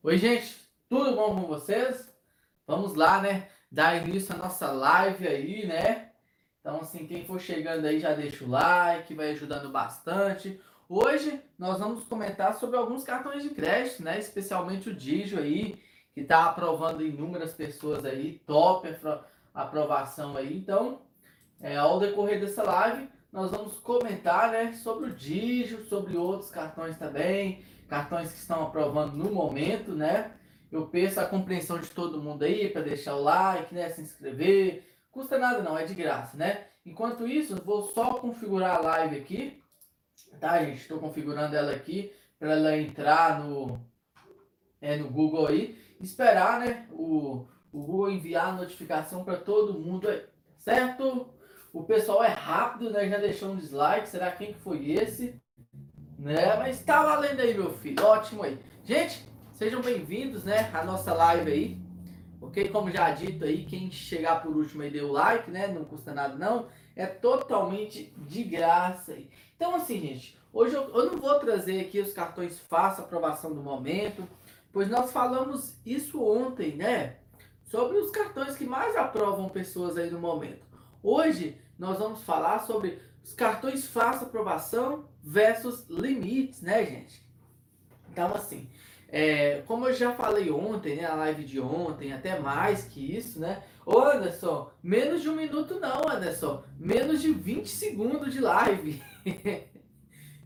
Oi, gente, tudo bom com vocês? Vamos lá, né? Dar início à nossa live aí, né? Então, assim, quem for chegando aí já deixa o like, vai ajudando bastante. Hoje nós vamos comentar sobre alguns cartões de crédito, né? Especialmente o Digio aí, que está aprovando inúmeras pessoas aí, top aprovação aí. Então, é, ao decorrer dessa live, nós vamos comentar, né, sobre o Digio, sobre outros cartões também cartões que estão aprovando no momento, né? Eu peço a compreensão de todo mundo aí para deixar o like, né? Se inscrever. Custa nada não, é de graça, né? Enquanto isso, vou só configurar a live aqui, tá, gente? Estou configurando ela aqui para ela entrar no, é, no Google aí. Esperar, né? O, o Google enviar a notificação para todo mundo aí, certo? O pessoal é rápido, né? Já deixou um dislike. Será quem que foi esse? Né? Mas tá valendo aí, meu filho. Ótimo aí. Gente, sejam bem-vindos, né? À nossa live aí. Ok? Como já dito aí, quem chegar por último aí deu like, né? Não custa nada não. É totalmente de graça aí. Então, assim, gente, hoje eu, eu não vou trazer aqui os cartões fácil aprovação do momento, pois nós falamos isso ontem, né? Sobre os cartões que mais aprovam pessoas aí no momento. Hoje nós vamos falar sobre os cartões fácil aprovação versus limites, né, gente? Então, assim, é, como eu já falei ontem, né, a live de ontem, até mais que isso, né? Ô, Anderson, menos de um minuto não, Anderson. Menos de 20 segundos de live.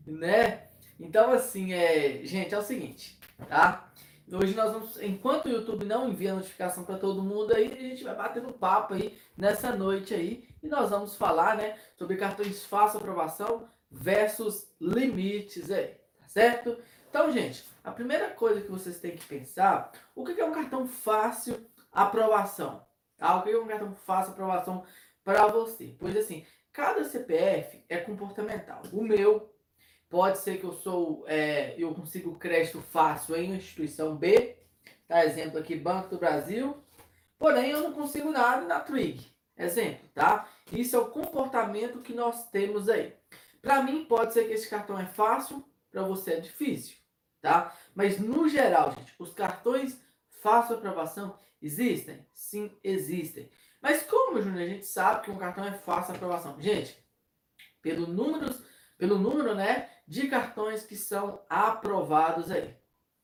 né? Então, assim, é, gente, é o seguinte, tá? Hoje nós vamos, enquanto o YouTube não envia notificação para todo mundo aí, a gente vai batendo papo aí nessa noite aí e nós vamos falar, né, sobre cartões fácil aprovação versus limites aí, tá certo? Então, gente, a primeira coisa que vocês têm que pensar, o que é um cartão fácil aprovação? Tá? O que é um cartão fácil aprovação para você? Pois assim, cada CPF é comportamental. O meu pode ser que eu sou, é, eu consigo crédito fácil em instituição B, tá? Exemplo aqui, Banco do Brasil. Porém, eu não consigo nada na Trig. Exemplo, tá? Isso é o comportamento que nós temos aí. Para mim, pode ser que esse cartão é fácil, para você é difícil, tá? Mas no geral, gente, os cartões fácil aprovação existem? Sim, existem. Mas como, Júnior, a gente sabe que um cartão é fácil aprovação? Gente, pelo número, pelo número, né, de cartões que são aprovados aí,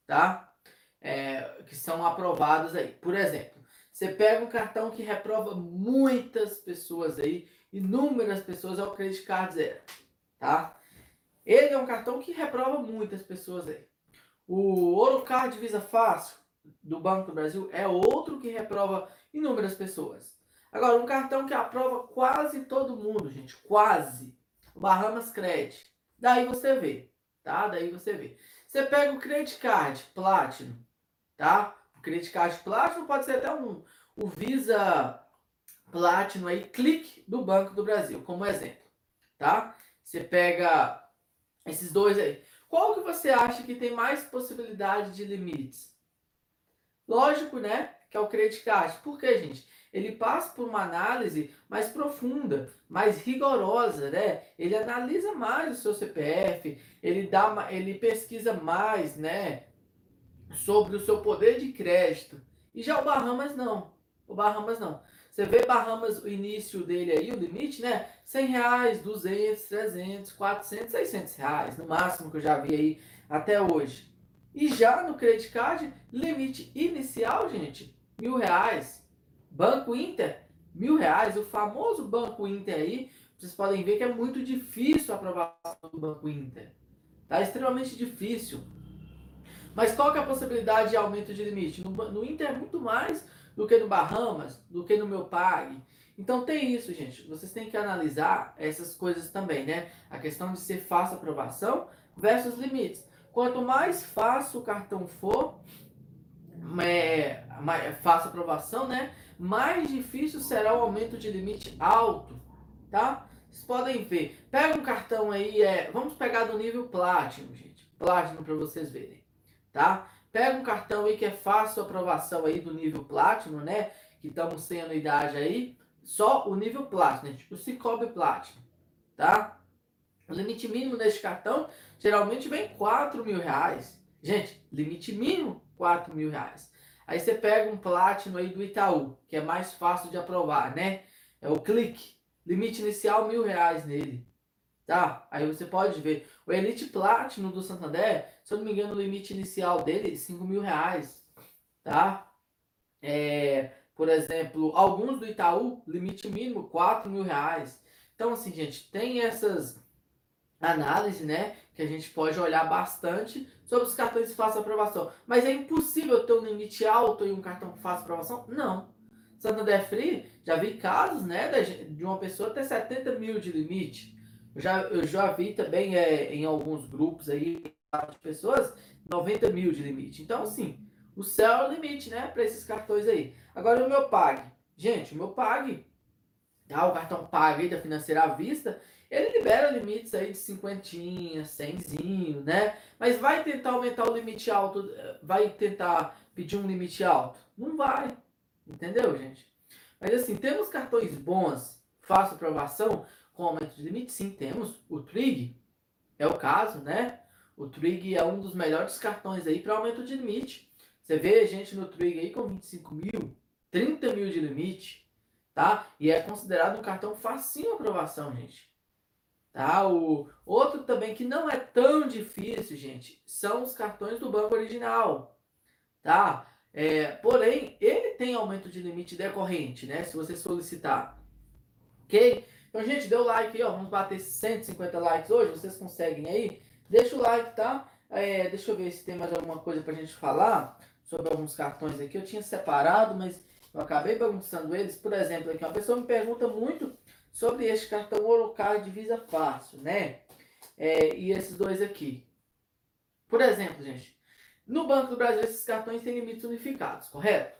tá? É, que são aprovados aí. Por exemplo, você pega um cartão que reprova muitas pessoas aí, inúmeras pessoas, é o Credit Card Zero tá? Ele é um cartão que reprova muitas pessoas aí. O Ouro Card Visa Fácil do Banco do Brasil é outro que reprova inúmeras pessoas. Agora, um cartão que aprova quase todo mundo, gente, quase. O Bahamas Credit. Daí você vê, tá? Daí você vê. Você pega o Credit Card Platinum, tá? O Credit Card Platinum pode ser até um, o Visa Platinum aí, clique do Banco do Brasil, como exemplo, tá? Você pega esses dois aí. Qual que você acha que tem mais possibilidade de limites? Lógico, né? Que é o credit card. Por quê, gente? Ele passa por uma análise mais profunda, mais rigorosa, né? Ele analisa mais o seu CPF, ele dá, ele pesquisa mais, né? Sobre o seu poder de crédito. E já o Bahamas não. O Bahamas não. Você vê Bahamas, o início dele aí, o limite, né? 100 reais, 200, 300, 400, 600 reais, no máximo que eu já vi aí até hoje. E já no credit card, limite inicial, gente, mil reais. Banco Inter, mil reais. O famoso Banco Inter aí, vocês podem ver que é muito difícil a aprovação do Banco Inter. Tá extremamente difícil. Mas qual que é a possibilidade de aumento de limite? No, no Inter é muito mais do que no Bahamas, do que no meu Pag. Então tem isso, gente. Vocês têm que analisar essas coisas também, né? A questão de ser fácil aprovação versus limites. Quanto mais fácil o cartão for, é, mais fácil aprovação, né? Mais difícil será o aumento de limite alto, tá? Vocês podem ver. Pega um cartão aí, é, vamos pegar do nível Platinum, gente. Platinum para vocês verem, tá? Pega um cartão aí que é fácil aprovação aí do nível Platinum, né? Que estamos sem anuidade aí. Só o nível Platinum, tipo o Cicobi Platinum, tá? O limite mínimo deste cartão geralmente vem 4 mil reais. Gente, limite mínimo 4 mil reais. Aí você pega um Platinum aí do Itaú, que é mais fácil de aprovar, né? É o clique. Limite inicial mil reais nele. Tá? Aí você pode ver. O Elite Platinum do Santander, se eu não me engano, o limite inicial dele é 5 mil reais. Tá? É, por exemplo, alguns do Itaú, limite mínimo 4 mil reais. Então, assim, gente, tem essas análises, né? Que a gente pode olhar bastante sobre os cartões de fácil aprovação. Mas é impossível ter um limite alto em um cartão de fácil aprovação? Não. Santander Free, já vi casos, né, de uma pessoa ter 70 mil de limite. Já, eu já vi também é, em alguns grupos aí de pessoas 90 mil de limite. Então, assim, o céu é o limite, né, para esses cartões aí. Agora, o meu PAG. Gente, o meu PAG, tá, o cartão PAG aí da Financeira à Vista, ele libera limites aí de cinquentinha, cenzinho, né? Mas vai tentar aumentar o limite alto, vai tentar pedir um limite alto? Não vai. Entendeu, gente? Mas assim, temos cartões bons, fácil aprovação, com aumento de limite? Sim, temos. O Trig é o caso, né? O Trig é um dos melhores cartões aí para aumento de limite. Você vê gente no Trig aí com 25 mil, 30 mil de limite, tá? E é considerado um cartão facinho aprovação, gente. Tá? O outro também que não é tão difícil, gente, são os cartões do banco original, tá? É, porém, ele tem aumento de limite decorrente, né? Se você solicitar. Ok? Então, gente, deu like aí, ó. Vamos bater 150 likes hoje. Vocês conseguem aí? Deixa o like, tá? É, deixa eu ver se tem mais alguma coisa pra gente falar sobre alguns cartões aqui. Eu tinha separado, mas eu acabei bagunçando eles. Por exemplo, aqui uma pessoa me pergunta muito sobre este cartão Orocard Visa Fácil, né? É, e esses dois aqui. Por exemplo, gente, no Banco do Brasil, esses cartões têm limites unificados, correto?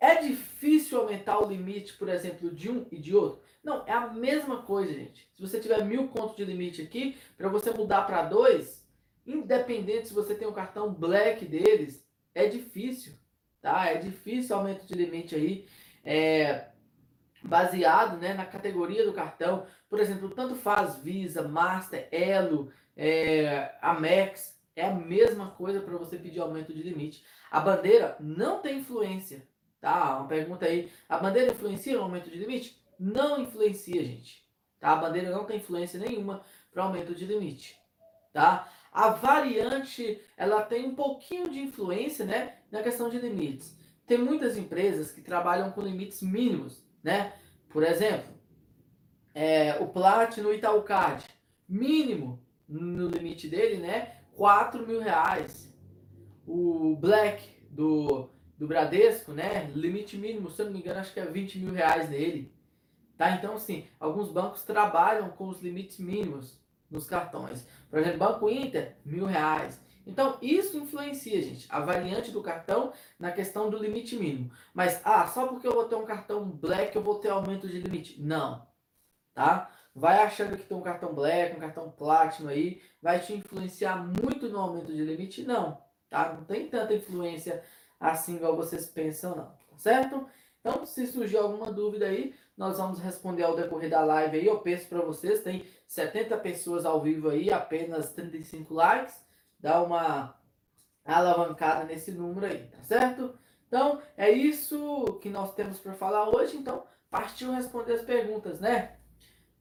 É difícil aumentar o limite, por exemplo, de um e de outro? Não, é a mesma coisa, gente. Se você tiver mil contos de limite aqui, para você mudar para dois, independente se você tem um cartão black deles, é difícil, tá? É difícil aumento de limite aí, é, baseado né, na categoria do cartão. Por exemplo, tanto faz Visa, Master, Elo, é, Amex, é a mesma coisa para você pedir aumento de limite. A bandeira não tem influência, tá? Uma pergunta aí. A bandeira influencia no aumento de limite? Não influencia, gente. Tá? A bandeira não tem influência nenhuma para aumento de limite, tá? A variante, ela tem um pouquinho de influência, né, na questão de limites. Tem muitas empresas que trabalham com limites mínimos, né? Por exemplo, é, o Platinum Itaú Card, mínimo no limite dele, né? 4 mil reais. O Black do, do Bradesco, né? Limite mínimo, se eu não me engano, acho que é 20 mil reais nele. Tá? Então, assim, alguns bancos trabalham com os limites mínimos nos cartões. Por exemplo, Banco Inter, mil reais. Então, isso influencia, gente, a variante do cartão na questão do limite mínimo. Mas, ah, só porque eu vou ter um cartão black eu vou ter aumento de limite. Não, tá? vai achando que tem um cartão Black, um cartão Platinum aí, vai te influenciar muito no aumento de limite? Não, tá? Não tem tanta influência assim igual vocês pensam, não, tá certo? Então, se surgir alguma dúvida aí, nós vamos responder ao decorrer da live aí. Eu peço para vocês, tem 70 pessoas ao vivo aí, apenas 35 likes. Dá uma alavancada nesse número aí, tá certo? Então, é isso que nós temos para falar hoje. Então, partiu responder as perguntas, né?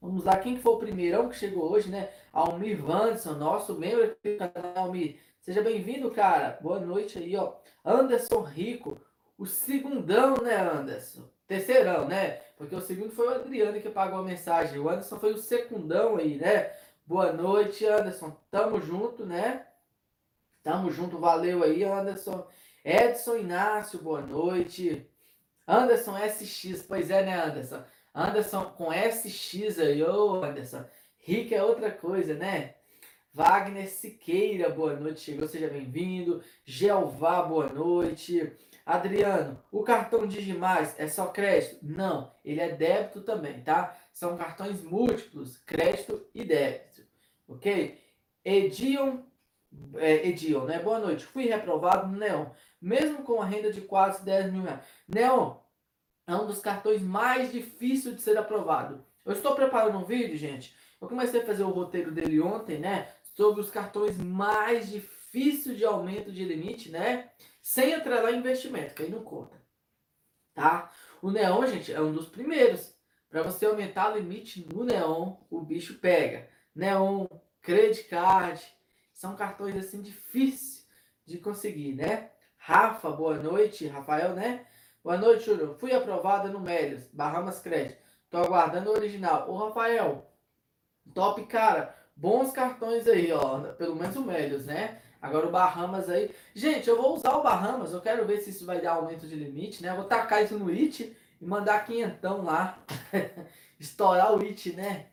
Vamos lá, quem que foi o primeirão que chegou hoje, né? Almir Vanson, nosso membro aqui do canal Almir. Seja bem-vindo, cara. Boa noite aí, ó. Anderson Rico, o segundão, né, Anderson? Terceirão, né? Porque o segundo foi o Adriano que pagou a mensagem. O Anderson foi o secundão aí, né? Boa noite, Anderson. Tamo junto, né? Tamo junto, valeu aí, Anderson. Edson Inácio, boa noite. Anderson SX, pois é, né, Anderson? Anderson com SX aí, ô Anderson. Rick é outra coisa, né? Wagner Siqueira, boa noite, chegou, seja bem-vindo. Jeová, boa noite. Adriano, o cartão Digimais é só crédito? Não, ele é débito também, tá? São cartões múltiplos, crédito e débito, ok? Edion, é, Edion, né? Boa noite, fui reprovado no Neon, mesmo com a renda de quase 10 mil reais. Neon, é um dos cartões mais difíceis de ser aprovado. Eu estou preparando um vídeo, gente. Eu comecei a fazer o roteiro dele ontem, né? Sobre os cartões mais difíceis de aumento de limite, né? Sem atrelar investimento, que aí não conta. Tá? O Neon, gente, é um dos primeiros. Para você aumentar o limite no Neon, o bicho pega. Neon, Credit Card, são cartões assim difíceis de conseguir, né? Rafa, boa noite. Rafael, né? Boa noite, Júlio. Fui aprovada no Melios, Bahamas Credit. Tô aguardando o original. Ô, Rafael, top, cara. Bons cartões aí, ó. Pelo menos o Melios, né? Agora o Bahamas aí. Gente, eu vou usar o Bahamas. Eu quero ver se isso vai dar aumento de limite, né? Eu vou tacar isso no IT e mandar quinhentão lá. Estourar o IT, né?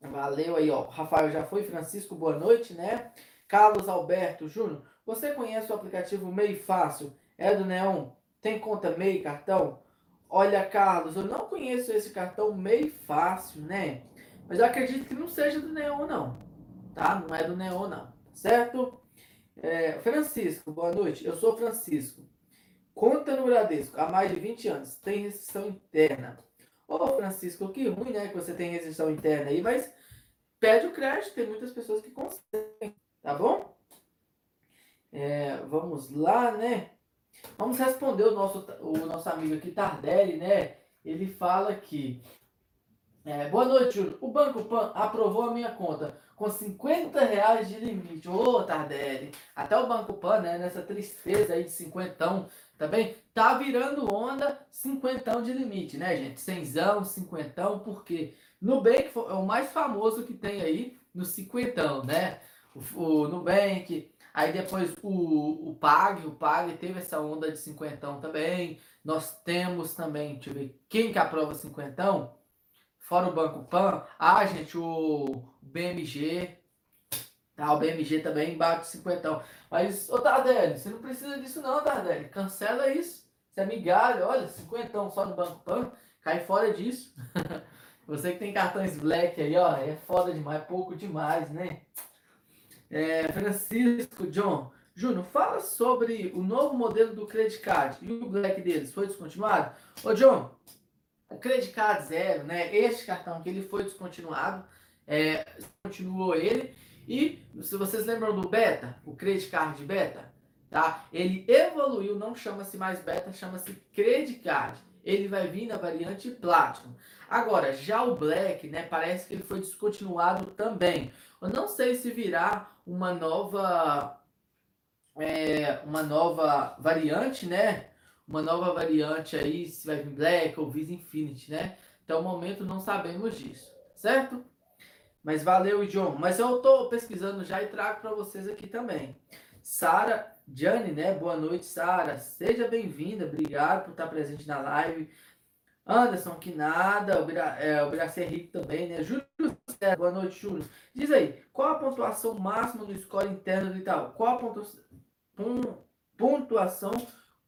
Valeu aí, ó. Rafael já foi. Francisco, boa noite, né? Carlos Alberto Júnior, você conhece o aplicativo MEI Fácil? É do Neon? Tem conta MEI, cartão? Olha, Carlos, eu não conheço esse cartão MEI Fácil, né? Mas eu acredito que não seja do Neon, não. Tá? Não é do Neon, não. Certo? É, Francisco, boa noite. Eu sou Francisco. Conta no Bradesco há mais de 20 anos. Tem restrição interna. Ô, Francisco, que ruim, né? Que você tem restrição interna aí, mas pede o crédito. Tem muitas pessoas que conseguem. Tá bom? É, vamos lá, né? Vamos responder o nosso, o nosso amigo aqui, Tardelli, né? Ele fala que. É, boa noite, Júlio. O Banco Pan aprovou a minha conta com 50 reais de limite. Ô, Tardelli. Até o Banco Pan, né? Nessa tristeza aí de cinquentão também tá virando onda cinquentão de limite, né, gente? Cenzão, cinquentão, porque Nubank é o mais famoso que tem aí no cinquentão, né? O, o Nubank, aí depois o, o Pag, o Pag teve essa onda de cinquentão também. Nós temos também, deixa eu ver, quem que aprova cinquentão? Fora o Banco Pan. Ah, gente, o BMG, Tá, o BMG também bate 50. Mas, ô Tardelli, você não precisa disso não, Tardelli. Cancela isso. Você é migalha, olha, 50 só no Banco Pan. Cai fora disso. você que tem cartões black aí, ó, é foda demais, pouco demais, né? É, Francisco, John. Júnior, fala sobre o novo modelo do Credit Card e o black deles. Foi descontinuado? Ô, John, o Credit Card Zero, né? Este cartão que ele foi descontinuado, é, continuou ele. E se vocês lembram do Beta, o Credit Card Beta, tá? Ele evoluiu, não chama-se mais Beta, chama-se Credit Card. Ele vai vir na variante Platinum. Agora, já o Black, né, parece que ele foi descontinuado também. Eu não sei se virá uma nova é, uma nova variante, né? Uma nova variante aí, se vai vir Black ou Visa Infinity, né? Até o momento não sabemos disso, certo? Mas valeu, John. Mas eu estou pesquisando já e trago para vocês aqui também. Sara Jane, né? Boa noite, Sara. Seja bem-vinda. Obrigado por estar presente na live. Anderson, que nada. O, Bira, é, Rico também, né? Júlio, boa noite, Júlio. Diz aí, qual a pontuação máxima do score interno do Itaú? Qual a pontuação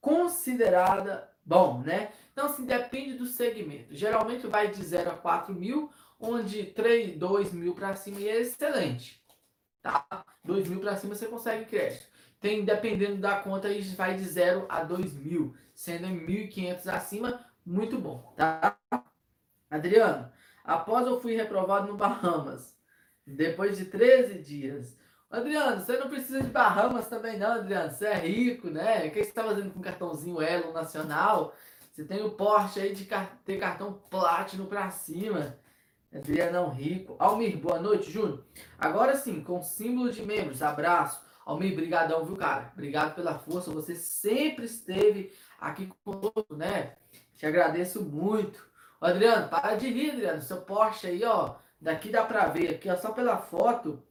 considerada bom, né? Então, assim, depende do segmento. Geralmente vai de 0 a 4 mil onde 3, 2 mil para cima é excelente. Tá? 2 mil para cima você consegue crédito. Tem, dependendo da conta, aí vai de 0 a 2 mil. Sendo 1.500 acima, muito bom. Tá? Adriano, após eu fui reprovado no Bahamas, depois de 13 dias. Adriano, você não precisa de Bahamas também não, Adriano. Você é rico, né? O que você está fazendo com cartãozinho Elo Nacional? Você tem o Porsche aí de ter cartão Platinum para cima. Adrianão Rico. Almir, boa noite, Júnior. Agora sim, com símbolo de membros, abraço. Almir, brigadão, viu, cara? Obrigado pela força. Você sempre esteve aqui conosco, né? Te agradeço muito. Adriano, para de rir, Adriano. Seu Porsche aí, ó. Daqui dá pra ver. Aqui, ó, só pela foto.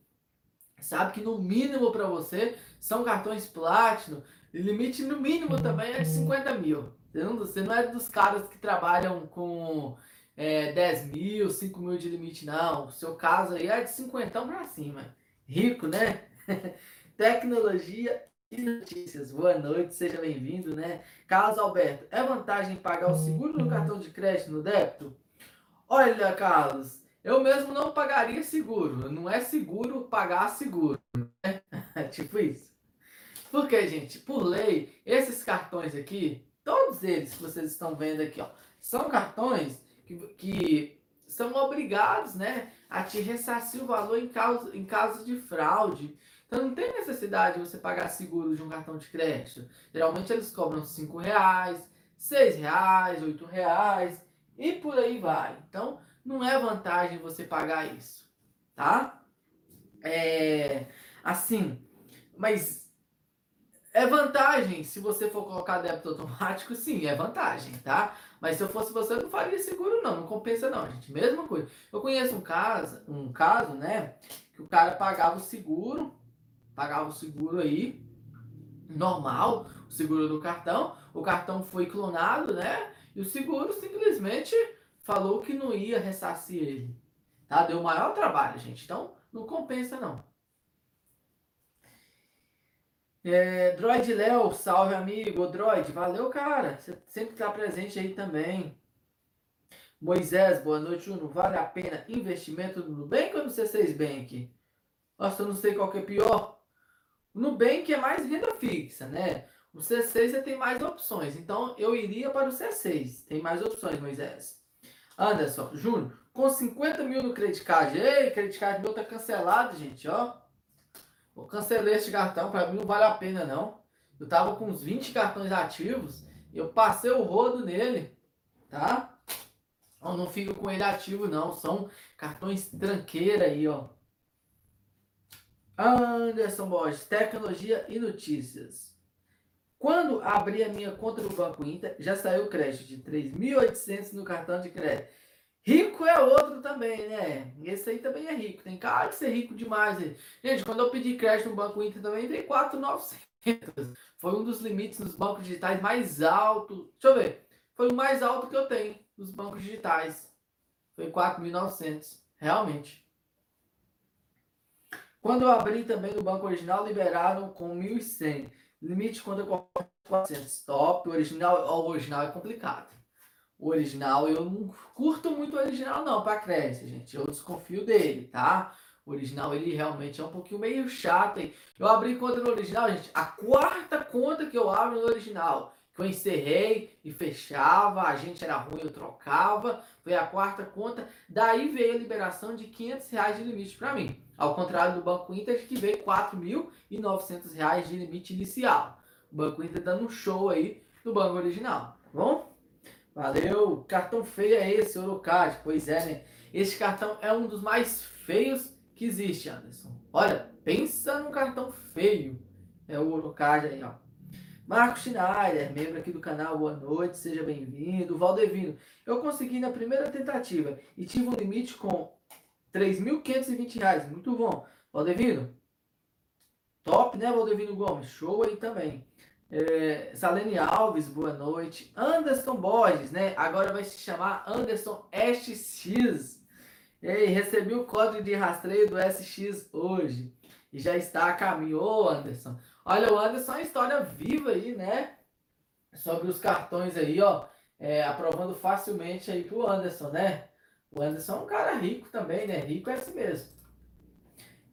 Sabe que no mínimo para você são cartões Platinum. E limite no mínimo também é de 50 mil. Você não, é dos caras que trabalham com é, 10 mil, 5 mil de limite, não. O seu caso aí é de 50 para cima. Rico, né? Tecnologia e notícias. Boa noite, seja bem-vindo, né? Carlos Alberto, é vantagem pagar o seguro no cartão de crédito no débito? Olha, Carlos, eu mesmo não pagaria seguro. Não é seguro pagar seguro, né? tipo isso. Porque, gente, por lei, esses cartões aqui, todos eles que vocês estão vendo aqui, ó, são cartões que, que são obrigados né, a te ressarcir o valor em caso, em caso de fraude. Então não tem necessidade de você pagar seguro de um cartão de crédito. Geralmente eles cobram 5 reais, 6 reais, 8 reais e por aí vai. Então não é vantagem você pagar isso, tá? É, assim, mas é vantagem se você for colocar débito automático, sim, é vantagem, tá? Mas se eu fosse você, eu não faria seguro, não, não compensa não, gente. Mesma coisa. Eu conheço um caso, um caso, né? Que o cara pagava o seguro, pagava o seguro aí, normal, o seguro do cartão, o cartão foi clonado, né? E o seguro simplesmente falou que não ia ressarcir ele. Tá? Deu maior trabalho, gente. Então, não compensa não. É, Droid Léo, salve amigo. Droid, valeu, cara. Você sempre está presente aí também. Moisés, boa noite, Uno. Vale a pena investimento no Nubank ou no C6 Bank? Nossa, eu não sei qual que é pior. O Nubank é mais renda fixa, né? O C6 você tem mais opções. Então, eu iria para o C6. Tem mais opções, Moisés. Anderson, Júnior, com 50 mil no credit card. Ei, credit card meu tá cancelado, gente, ó. Eu cancelei esse cartão, para mim não vale a pena não. Eu tava com uns 20 cartões ativos, eu passei o rodo nele, tá? Eu não fico com ele ativo não, são cartões tranqueira aí, ó. Anderson Borges, tecnologia e notícias. Quando abri a minha conta no Banco Inter, já saiu o crédito de 3.800 no cartão de crédito. Rico é outro também, né? Esse aí também é rico. Tem cara de ser rico demais. Gente, quando eu pedi crédito no Banco Inter também, veio 4,900. Foi um dos limites nos bancos digitais mais alto. Deixa eu ver. Foi o mais alto que eu tenho nos bancos digitais. Foi 4.900. Realmente. Quando eu abri também no banco original, liberaram com 1.100. Limite quando eu 400. Top. O original, o original é complicado. O original, eu não curto muito o original não, para crédito, gente. Eu desconfio dele, tá? O original, ele realmente é um pouquinho meio chato. Hein? Eu abri conta no original, gente. A quarta conta que eu abro no original. Que eu encerrei e fechava. A gente era ruim, eu trocava. Foi a quarta conta. Daí veio a liberação de 500 reais de limite para mim. Ao contrário do Banco Inter, que veio 4.900 reais de limite inicial. O Banco Inter dando um show aí no banco original. Tá bom? Valeu. Cartão feio é esse, Orocard. Pois é, né? Esse cartão é um dos mais feios que existe, Anderson. Olha, pensa num cartão feio. É o Orocard aí, ó. Marcos Schneider, membro aqui do canal, boa noite, seja bem-vindo. Valdevino, eu consegui na primeira tentativa e tive um limite com R$ 3.520, muito bom. Valdevino, top, né, Valdevino Gomes? Show aí também. É, Salene Alves, boa noite. Anderson Borges, né? Agora vai se chamar Anderson SX. E aí, recebi o código de rastreio do SX hoje. E já está a caminho. Ô, Anderson. Olha, o Anderson é uma história viva aí, né? Sobre os cartões aí, ó. É, aprovando facilmente aí pro Anderson, né? O Anderson é um cara rico também, né? Rico é assim mesmo.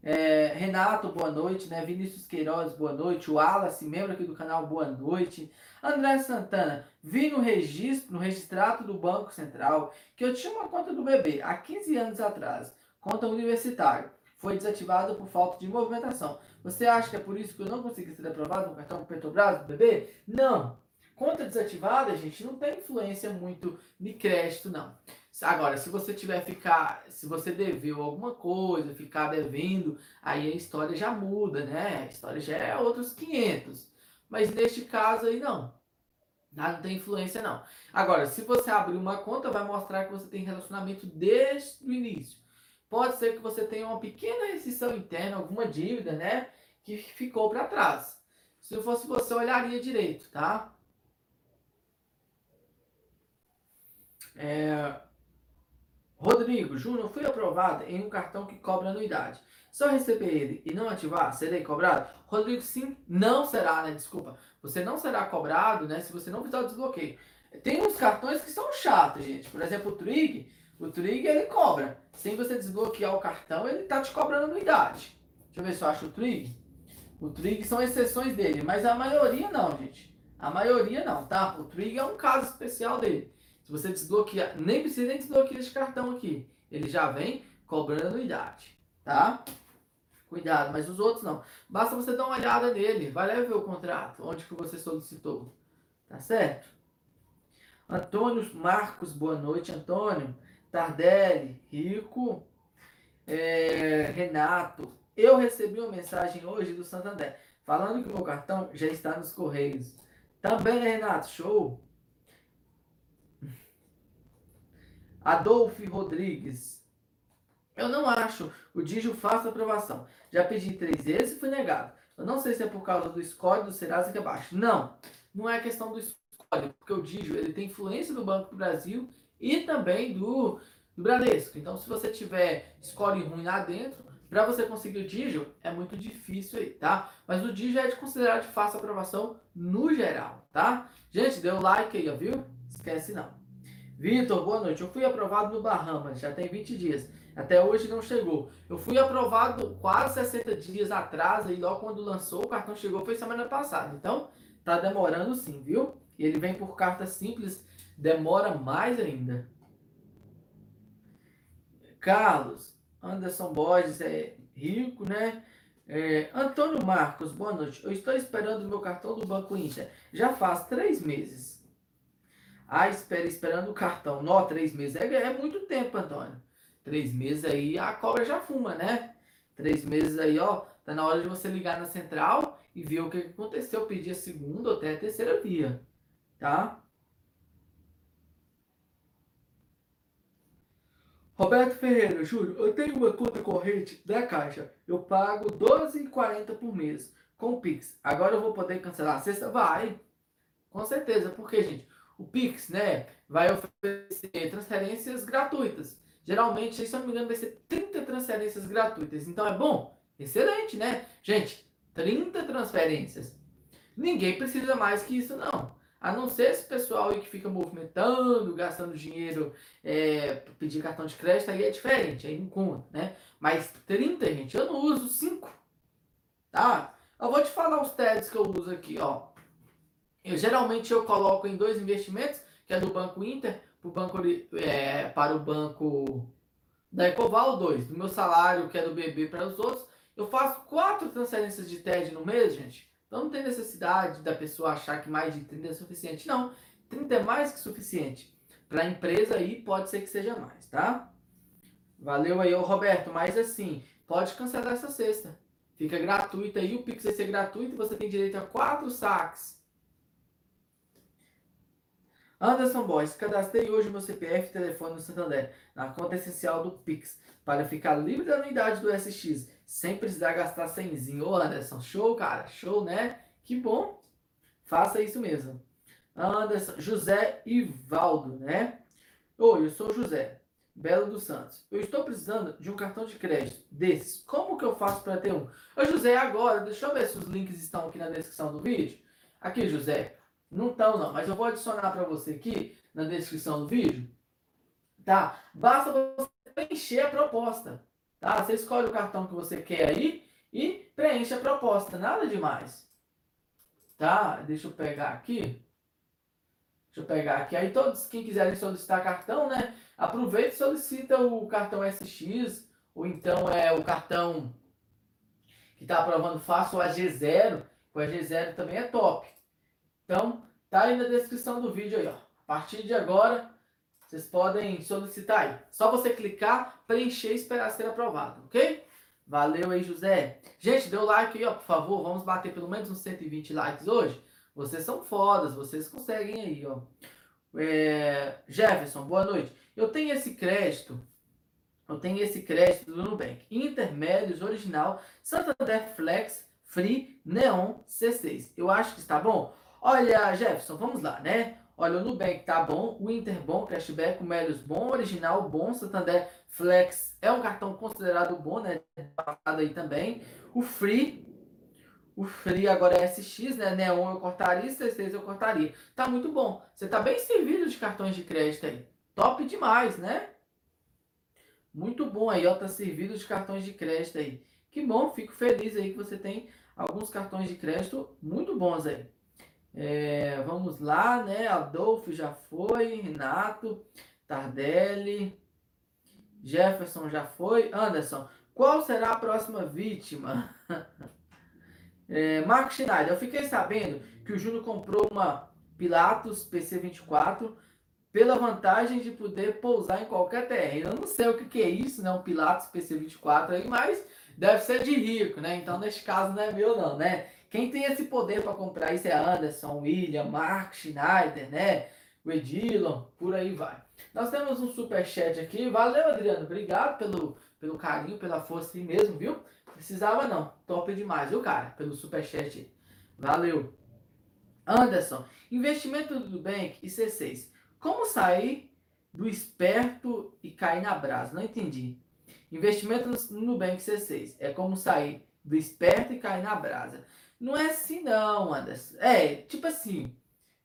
É, Renato, boa noite, né? Vinícius Queiroz, boa noite. O Wallace, membro aqui do canal, boa noite. André Santana, vi no registro, no registrato do Banco Central, que eu tinha uma conta do bebê há 15 anos atrás, conta universitária. Foi desativada por falta de movimentação. Você acha que é por isso que eu não consegui ser aprovado no cartão Petrobras do bebê? Não. Conta desativada, gente, não tem influência muito de crédito, não. Agora, se você tiver ficar, se você deveu alguma coisa, ficar devendo, aí a história já muda, né? A história já é outros 500. Mas neste caso aí não. Não tem influência não. Agora, se você abrir uma conta, vai mostrar que você tem relacionamento desde o início. Pode ser que você tenha uma pequena restrição interna, alguma dívida, né? Que ficou para trás. Se fosse você, olharia direito, tá? É, Rodrigo, Júnior, fui aprovado em um cartão que cobra anuidade. Se eu receber ele e não ativar, serei cobrado? Rodrigo, sim, não será, né? Desculpa. Você não será cobrado, né? Se você não fizer o desbloqueio. Tem uns cartões que são chatos, gente. Por exemplo, o Trig. O Trig, ele cobra. Sem você desbloquear o cartão, ele tá te cobrando anuidade. Deixa eu ver se eu acho o Trig. O Trig são exceções dele, mas a maioria não, gente. A maioria não, tá? O Trig é um caso especial dele. Se você desbloquear, nem precisa nem desbloquear esse cartão aqui. Ele já vem cobrando anuidade, tá? Cuidado, mas os outros não. Basta você dar uma olhada nele. Vai lá ver o contrato, onde que você solicitou. Tá certo? Antônio Marcos, boa noite, Antônio. Tardelli, Rico, é, Renato. Eu recebi uma mensagem hoje do Santander falando que o meu cartão já está nos Correios. Também, né, Renato? Show! Adolfo Rodrigues. Eu não acho o Digio fácil aprovação. Já pedi três vezes e fui negado. Eu não sei se é por causa do score do Serasa que é baixo. Não, não é questão do score, porque o Digio ele tem influência do Banco do Brasil e também do, do Bradesco. Então, se você tiver score ruim lá dentro, para você conseguir o Digio é muito difícil aí, tá? Mas o Digio é de considerar de fácil aprovação no geral, tá? Gente, deu like aí, ó, viu? Esquece não. Vitor, boa noite. Eu fui aprovado no Bahamas, já tem 20 dias. Até hoje não chegou. Eu fui aprovado quase 60 dias atrás, e logo quando lançou, o cartão chegou foi semana passada. Então, tá demorando sim, viu? Ele vem por carta simples, demora mais ainda. Carlos, Anderson Borges é rico, né? É, Antônio Marcos, boa noite. Eu estou esperando o meu cartão do Banco Inter. Já faz três meses. Ah, espera, esperando o cartão. Nó, três meses. É, é muito tempo, Antônio. Três meses aí, a cobra já fuma, né? Três meses aí, ó. Tá na hora de você ligar na central e ver o que aconteceu. Pedir a segunda ou até a terceira via. Tá? Roberto Ferreira, Júlio, eu tenho uma conta corrente da Caixa. Eu pago R$ 12,40 por mês com o Pix. Agora eu vou poder cancelar a sexta? Vai. Com certeza. Por quê, gente? O Pix, né, vai oferecer transferências gratuitas. Geralmente, se eu não me engano, vai ser 30 transferências gratuitas. Então é bom, excelente, né? Gente, 30 transferências. Ninguém precisa mais que isso, não. A não ser esse pessoal aí que fica movimentando, gastando dinheiro, é, pedir cartão de crédito, aí é diferente, aí não conta, né? Mas 30, gente, eu não uso 5. Tá? Eu vou te falar os TEDs que eu uso aqui, ó. Eu, geralmente eu coloco em dois investimentos, que é do Banco Inter pro banco, é, para o Banco da Ecoval, dois. Do meu salário, que é do BB, para os outros. Eu faço quatro transferências de TED no mês, gente. Então não tem necessidade da pessoa achar que mais de 30 é suficiente. Não, 30 é mais que suficiente. Para a empresa aí pode ser que seja mais, tá? Valeu aí, ô Roberto. Mas assim, pode cancelar essa sexta. Fica gratuito aí, o Pix vai ser gratuito você tem direito a quatro saques Anderson Boys, cadastrei hoje meu CPF e telefone no Santander, na conta essencial do Pix, para ficar livre da anuidade do SX, sem precisar gastar cenzinho. Ô Anderson, show, cara, show, né? Que bom. Faça isso mesmo. Anderson, José Ivaldo, né? Oi, eu sou José, Belo dos Santos. Eu estou precisando de um cartão de crédito desses. Como que eu faço para ter um? Ô José, agora, deixa eu ver se os links estão aqui na descrição do vídeo. Aqui, José. Não estão, não. Mas eu vou adicionar para você aqui na descrição do vídeo. Tá? Basta você preencher a proposta. Tá? Você escolhe o cartão que você quer aí e preenche a proposta. Nada demais. Tá? Deixa eu pegar aqui. Deixa eu pegar aqui. Aí todos quem quiserem solicitar cartão, né? Aproveita e solicita o cartão SX ou então é o cartão que está aprovando fácil, o AG0. O AG0 também é top. Então, tá aí na descrição do vídeo aí, ó. A partir de agora, vocês podem solicitar aí. Só você clicar, preencher e esperar ser aprovado, ok? Valeu aí, José. Gente, dê o like aí, ó, por favor. Vamos bater pelo menos uns 120 likes hoje. Vocês são fodas, vocês conseguem aí, ó. É... Jefferson, boa noite. Eu tenho esse crédito, eu tenho esse crédito do Nubank. Intermédios, original, Santander Flex, Free, Neon, C6. Eu acho que está bom. Olha, Jefferson, vamos lá, né? Olha, o Nubank tá bom, o Inter bom, Cashback, o Melios bom, Original bom, Santander Flex é um cartão considerado bom, né? Passado aí também. O Free, o Free agora é SX, né? Neon eu cortaria, C6 eu cortaria. Tá muito bom. Você tá bem servido de cartões de crédito aí. Top demais, né? Muito bom aí, ó, tá servido de cartões de crédito aí. Que bom, fico feliz aí que você tem alguns cartões de crédito muito bons aí. É, vamos lá, né? Adolfo já foi, Renato, Tardelli, Jefferson já foi, Anderson. Qual será a próxima vítima? é, Marco Schneider, eu fiquei sabendo que o Júnior comprou uma Pilatus PC24 pela vantagem de poder pousar em qualquer terreno. Eu não sei o que, que é isso, né? Um Pilatus PC24 aí, mas deve ser de rico, né? Então, nesse caso, não é meu, não, né? Quem tem esse poder para comprar isso é Anderson, William, Mark Schneider, né? O Edilon, por aí vai. Nós temos um super chat aqui. Valeu, Adriano. Obrigado pelo, pelo carinho, pela força aí mesmo, viu? Precisava não. Top demais, viu, cara? Pelo super chat. Valeu. Anderson, investimento do Nubank e C6. Como sair do esperto e cair na brasa? Não entendi. Investimento no Nubank C6 é como sair do esperto e cair na brasa. Não é assim não, Anderson. É, tipo assim,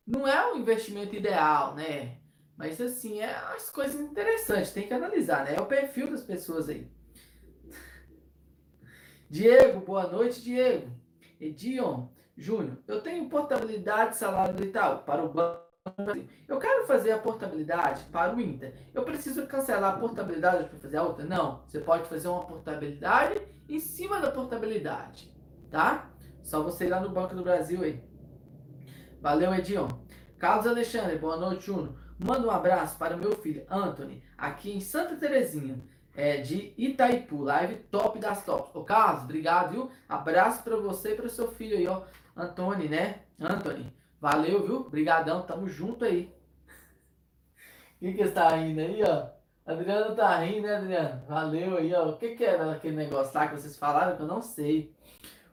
não é o investimento ideal, né? Mas assim, é as coisas interessantes, tem que analisar, né? É o perfil das pessoas aí. Diego, boa noite, Diego. Edion, Júnior, eu tenho portabilidade de salário do Itaú para o banco. Eu quero fazer a portabilidade para o Inter. Eu preciso cancelar a portabilidade para fazer a outra? Não. Você pode fazer uma portabilidade em cima da portabilidade, tá? Só você ir lá no Banco do Brasil aí. Valeu, Edion. Carlos Alexandre, boa noite, Júnior. Manda um abraço para o meu filho, Anthony, aqui em Santa Terezinha é, de Itaipu, live top das tops. Ô Carlos, obrigado, viu? Abraço para você e para seu filho aí, ó. Antônio, né? Anthony, valeu, viu? Obrigadão, tamo junto aí. Quem que está rindo aí, ó? Adriano tá rindo, né, Adriano? Valeu aí, ó. O que que era aquele negócio lá que vocês falaram que eu não sei.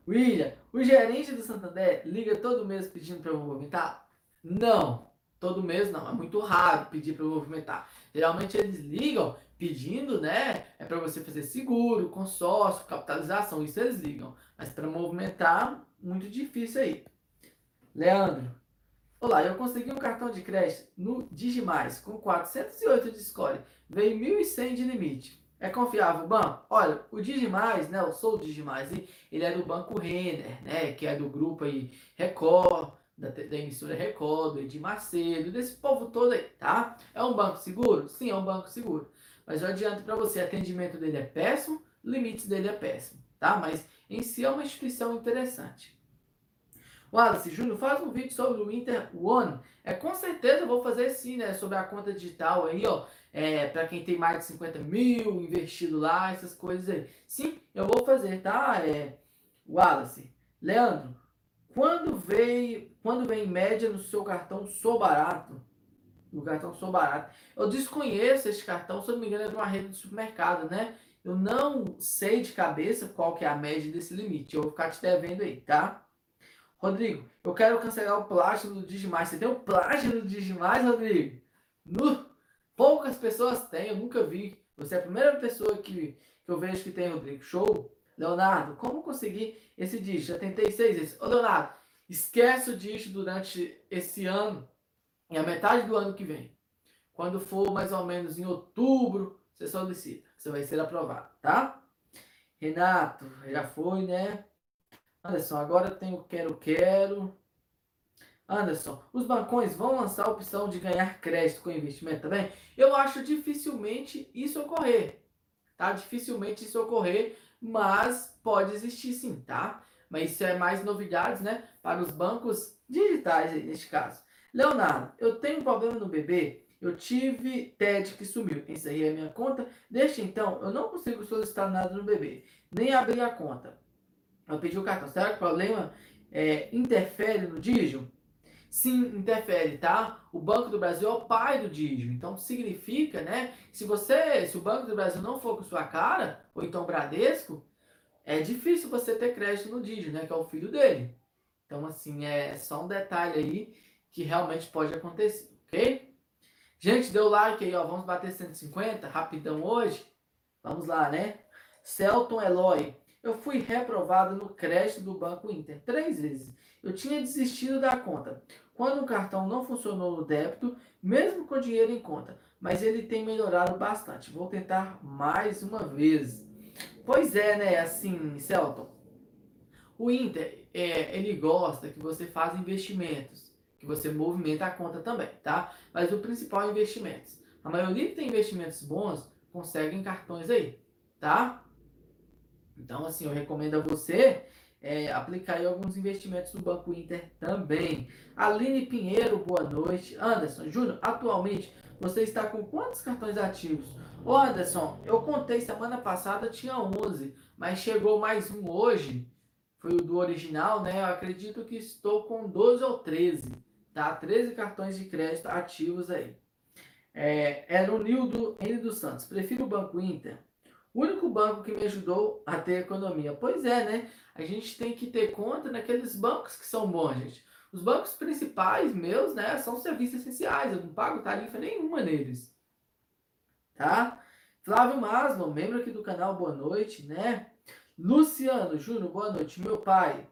William, o gerente do Santander liga todo mês pedindo para eu movimentar? Não, todo mês não. É muito raro pedir para eu movimentar. Geralmente eles ligam pedindo, né? É para você fazer seguro, consórcio, capitalização, isso eles ligam. Mas para movimentar, muito difícil aí. Leandro. Olá, eu consegui um cartão de crédito no Digimais com 408 de score. Veio 1.100 de limite. É confiável banco? Olha, o Digimais, né? Eu sou o Digimais, ele é do banco Renner, né? Que é do grupo aí Record, da, da emissora Record, do Edir Macedo, desse povo todo aí, tá? É um banco seguro? Sim, é um banco seguro. Mas eu adianto para você, atendimento dele é péssimo, limites dele é péssimo, tá? Mas em si é uma instituição interessante. Wallace Júnior, faz um vídeo sobre o Inter One. É, com certeza eu vou fazer sim, né? Sobre a conta digital aí, ó. É, para quem tem mais de 50 mil investido lá, essas coisas aí. Sim, eu vou fazer, tá? É, Wallace. Leandro, quando veio, quando vem em média no seu cartão Sou Barato, no cartão Sou Barato. Eu desconheço esse cartão, se não me engano, é de uma rede de supermercado, né? Eu não sei de cabeça qual que é a média desse limite. Eu vou ficar te devendo aí, tá? Rodrigo, eu quero cancelar o plástico do Digimais. Você tem o plástico do Digimais, Rodrigo? No... Poucas pessoas têm, eu nunca vi. Você é a primeira pessoa que, que eu vejo que tem, Rodrigo. Show! Leonardo, como conseguir esse dígito? Já tentei seis vezes. Ô, Leonardo, esquece o dígito durante esse ano e a metade do ano que vem. Quando for mais ou menos em outubro, você solicita. Você vai ser aprovado, tá? Renato, já foi, né? Anderson, agora tem o quero, quero. Anderson, os bancões vão lançar a opção de ganhar crédito com investimento também? Eu acho dificilmente isso ocorrer, tá? Dificilmente isso ocorrer, mas pode existir sim, tá? Mas isso é mais novidades, né? Para os bancos digitais, neste caso. Leonardo, eu tenho um problema no bebê. Eu tive TED que sumiu. Encerrei a minha conta. Desde então, eu não consigo solicitar nada no bebê. Nem abrir a conta. Eu pedi o cartão. Será que o problema é, interfere no dígito? Sim, interfere, tá? O Banco do Brasil é o pai do dígito. Então significa, né? Se você, se o Banco do Brasil não for com sua cara, ou então Bradesco, é difícil você ter crédito no dígito, né? Que é o filho dele. Então, assim, é só um detalhe aí que realmente pode acontecer, ok? Gente, deu like aí, ó. Vamos bater 150 rapidão hoje. Vamos lá, né? Celton Eloy. Eu fui reprovado no crédito do Banco Inter três vezes. Eu tinha desistido da conta. Quando o cartão não funcionou no débito, mesmo com dinheiro em conta, mas ele tem melhorado bastante. Vou tentar mais uma vez. Pois é, né? Assim, Celton. O Inter, é, ele gosta que você faça investimentos que você movimenta a conta também, tá? Mas o principal é investimentos. A maioria que tem investimentos bons conseguem cartões aí, tá? Então, assim, eu recomendo a você é, aplicar alguns investimentos no Banco Inter também. Aline Pinheiro, boa noite. Anderson, Júnior, atualmente você está com quantos cartões ativos? Ô Anderson, eu contei semana passada tinha 11, mas chegou mais um hoje. Foi o do original, né? Eu acredito que estou com 12 ou 13, tá? 13 cartões de crédito ativos aí. É, era o Nildo N dos Santos. Prefiro o Banco Inter. O único banco que me ajudou a ter economia. Pois é, né? A gente tem que ter conta naqueles bancos que são bons, gente. Os bancos principais meus, né, são serviços essenciais. Eu não pago tarifa nenhuma neles. Tá? Flávio Maslow, membro aqui do canal, boa noite, né? Luciano Júnior, boa noite. Meu pai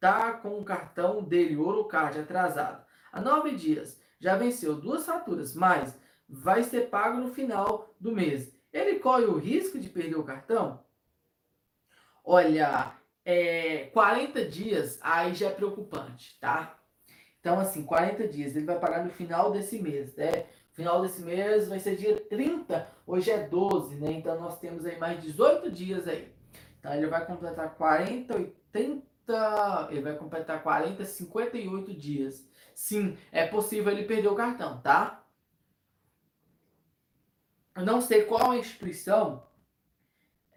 tá com o cartão dele, Orocard, atrasado. Há nove dias. Já venceu duas faturas, mas vai ser pago no final do mês. Ele corre o risco de perder o cartão? Olha, é, 40 dias aí já é preocupante, tá? Então, assim, 40 dias, ele vai pagar no final desse mês, né? Final desse mês vai ser dia 30, hoje é 12, né? Então nós temos aí mais 18 dias aí. Então ele vai completar 40, 80, ele vai completar 40, 58 dias. Sim, é possível ele perder o cartão, tá? Eu não sei qual a instituição.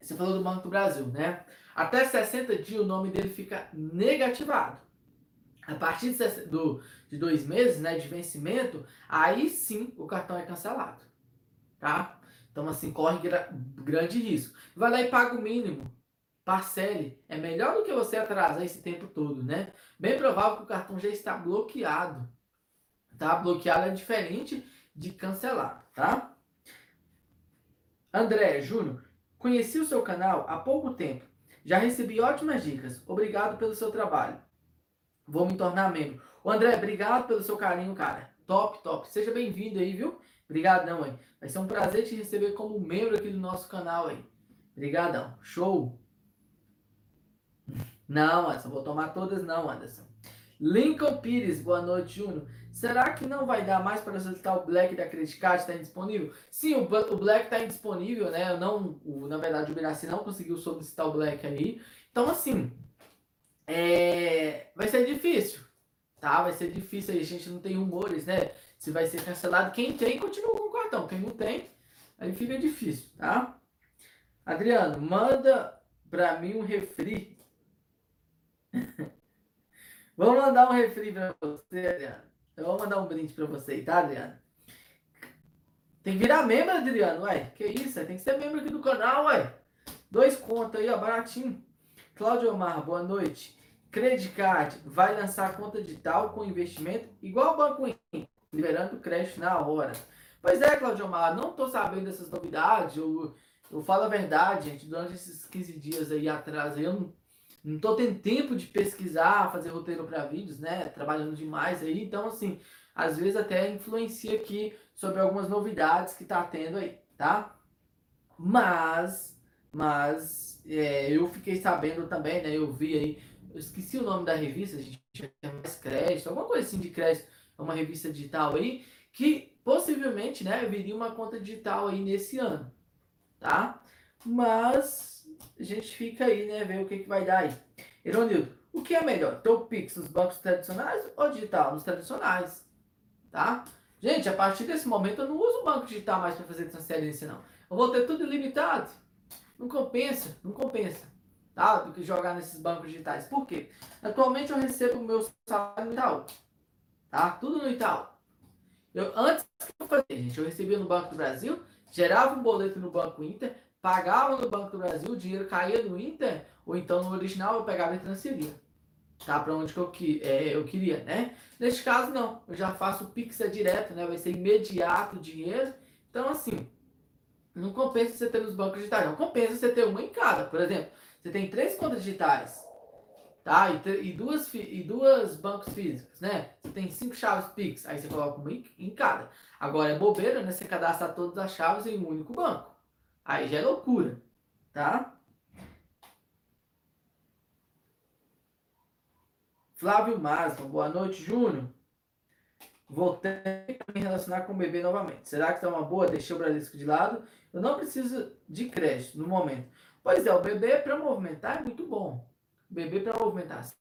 Você falou do Banco do Brasil, né? Até 60 dias o nome dele fica negativado. A partir de, do, de dois meses né, de vencimento, aí sim o cartão é cancelado. Tá? Então, assim, corre gra grande risco. Vai lá e paga o mínimo. Parcele. É melhor do que você atrasar esse tempo todo, né? Bem provável que o cartão já está bloqueado. Tá? Bloqueado é diferente de cancelar, tá? André Júnior, conheci o seu canal há pouco tempo. Já recebi ótimas dicas. Obrigado pelo seu trabalho. Vou me tornar membro. O André, obrigado pelo seu carinho, cara. Top, top. Seja bem-vindo aí, viu? Obrigadão aí. Vai ser um prazer te receber como membro aqui do nosso canal aí. Obrigadão. Show. Não, Anderson, vou tomar todas não, Anderson. Lincoln Pires, boa noite, Júnior. Será que não vai dar mais para solicitar o Black da Credit Card? Está indisponível? Sim, o, o Black está indisponível, né? Eu não, o, na verdade, o Miraci não conseguiu solicitar o Black aí. Então, assim, é, vai ser difícil, tá? Vai ser difícil aí. A gente não tem rumores, né? Se vai ser cancelado. Quem tem, continua com o cartão. Quem não tem, aí fica difícil, tá? Adriano, manda para mim um refri. Vamos mandar um refri para você, Adriano. Eu vou mandar um brinde para você, tá, Adriano? Tem que virar membro, Adriano, ué. Que isso? Tem que ser membro aqui do canal, ué. Dois contos aí, ó, baratinho. Cláudio Omar, boa noite. Credicard vai lançar conta digital com investimento igual o Banco Inter, liberando crédito na hora. Pois é, Cláudio Omar, não estou sabendo dessas novidades. Eu, eu falo a verdade, gente. Durante esses 15 dias aí atrás, eu não, não tô tendo tempo de pesquisar, fazer roteiro para vídeos, né? Trabalhando demais aí. Então, assim, às vezes até influencia aqui sobre algumas novidades que tá tendo aí, tá? Mas, mas é, eu fiquei sabendo também, né? Eu vi aí, eu esqueci o nome da revista, a gente tinha mais crédito, alguma coisa assim de crédito, é uma revista digital aí, que possivelmente, né, viria uma conta digital aí nesse ano, tá? Mas a gente fica aí, né, ver o que, que vai dar aí. Ironildo, o que é melhor, ter o Pix nos bancos tradicionais ou digital nos tradicionais, tá? Gente, a partir desse momento eu não uso banco digital mais para fazer transferência, não. Eu vou ter tudo ilimitado. Não compensa, não compensa, tá? Do que jogar nesses bancos digitais. Por quê? Atualmente eu recebo o meu salário no Itaú, tá? Tudo no Itaú. Eu, antes que eu fazia, gente, eu recebia no Banco do Brasil, gerava um boleto no Banco Inter, pagava no Banco do Brasil, o dinheiro caía no Inter, ou então no original eu pegava e transferia. Tá? Para onde que eu, é, eu queria, né? Neste caso, não. Eu já faço o Pix é direto, né? Vai ser imediato o dinheiro. Então, assim, não compensa você ter nos bancos digitais, não. Compensa você ter uma em cada. Por exemplo, você tem três contas digitais, tá? E, e, duas, e duas bancos físicos, né? Você tem cinco chaves Pix, aí você coloca uma em, em cada. Agora é bobeira, né? Você cadastra todas as chaves em um único banco. Aí já é loucura, tá? Flávio Masma, boa noite, Júnior. Voltei a me relacionar com o bebê novamente. Será que está uma boa? Deixei o Bradesco de lado eu não preciso de crédito no momento. Pois é, o BB para movimentar é muito bom. O BB para movimentação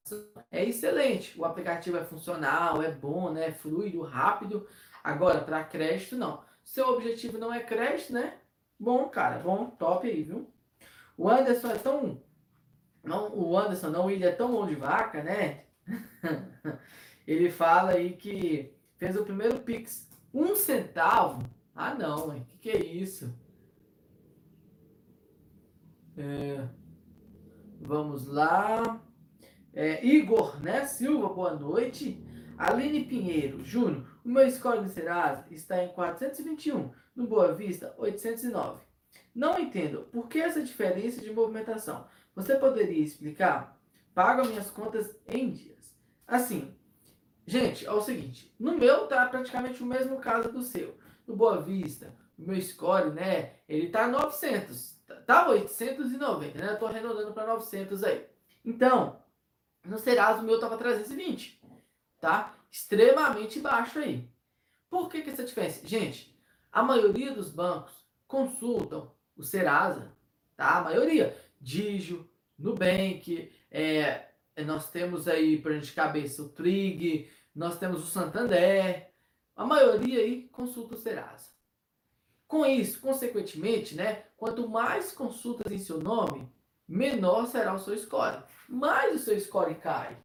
é excelente. O aplicativo é funcional, é bom, né? É fluido, rápido. Agora, para crédito, não. Seu objetivo não é crédito, né? Bom, cara, bom, top aí, viu? O Anderson é tão. Não, o Anderson, não, ele é tão mão de vaca, né? ele fala aí que fez o primeiro Pix um centavo. Ah, não, o que, que é isso? É, vamos lá. É, Igor, né? Silva, boa noite. Aline Pinheiro, Júnior, o meu score no Serasa está em 421, no Boa Vista, 809. Não entendo por que essa diferença de movimentação. Você poderia explicar? Pago minhas contas em dias. Assim, gente, é o seguinte: no meu tá praticamente o mesmo caso do seu. No Boa Vista, o meu score, né? Ele tá 900, tá 890, né? Eu tô arredondando para 900 aí. Então, no Serasa o meu tava 320, tá? Extremamente baixo aí. Por que que essa diferença? Gente, a maioria dos bancos consultam o Serasa, tá? A maioria. Digio, Nubank, é, nós temos aí, para gente cabeça, o Trig, nós temos o Santander. A maioria aí consulta o Serasa. Com isso, consequentemente, né, quanto mais consultas em seu nome, menor será o seu score. Mais o seu score cai.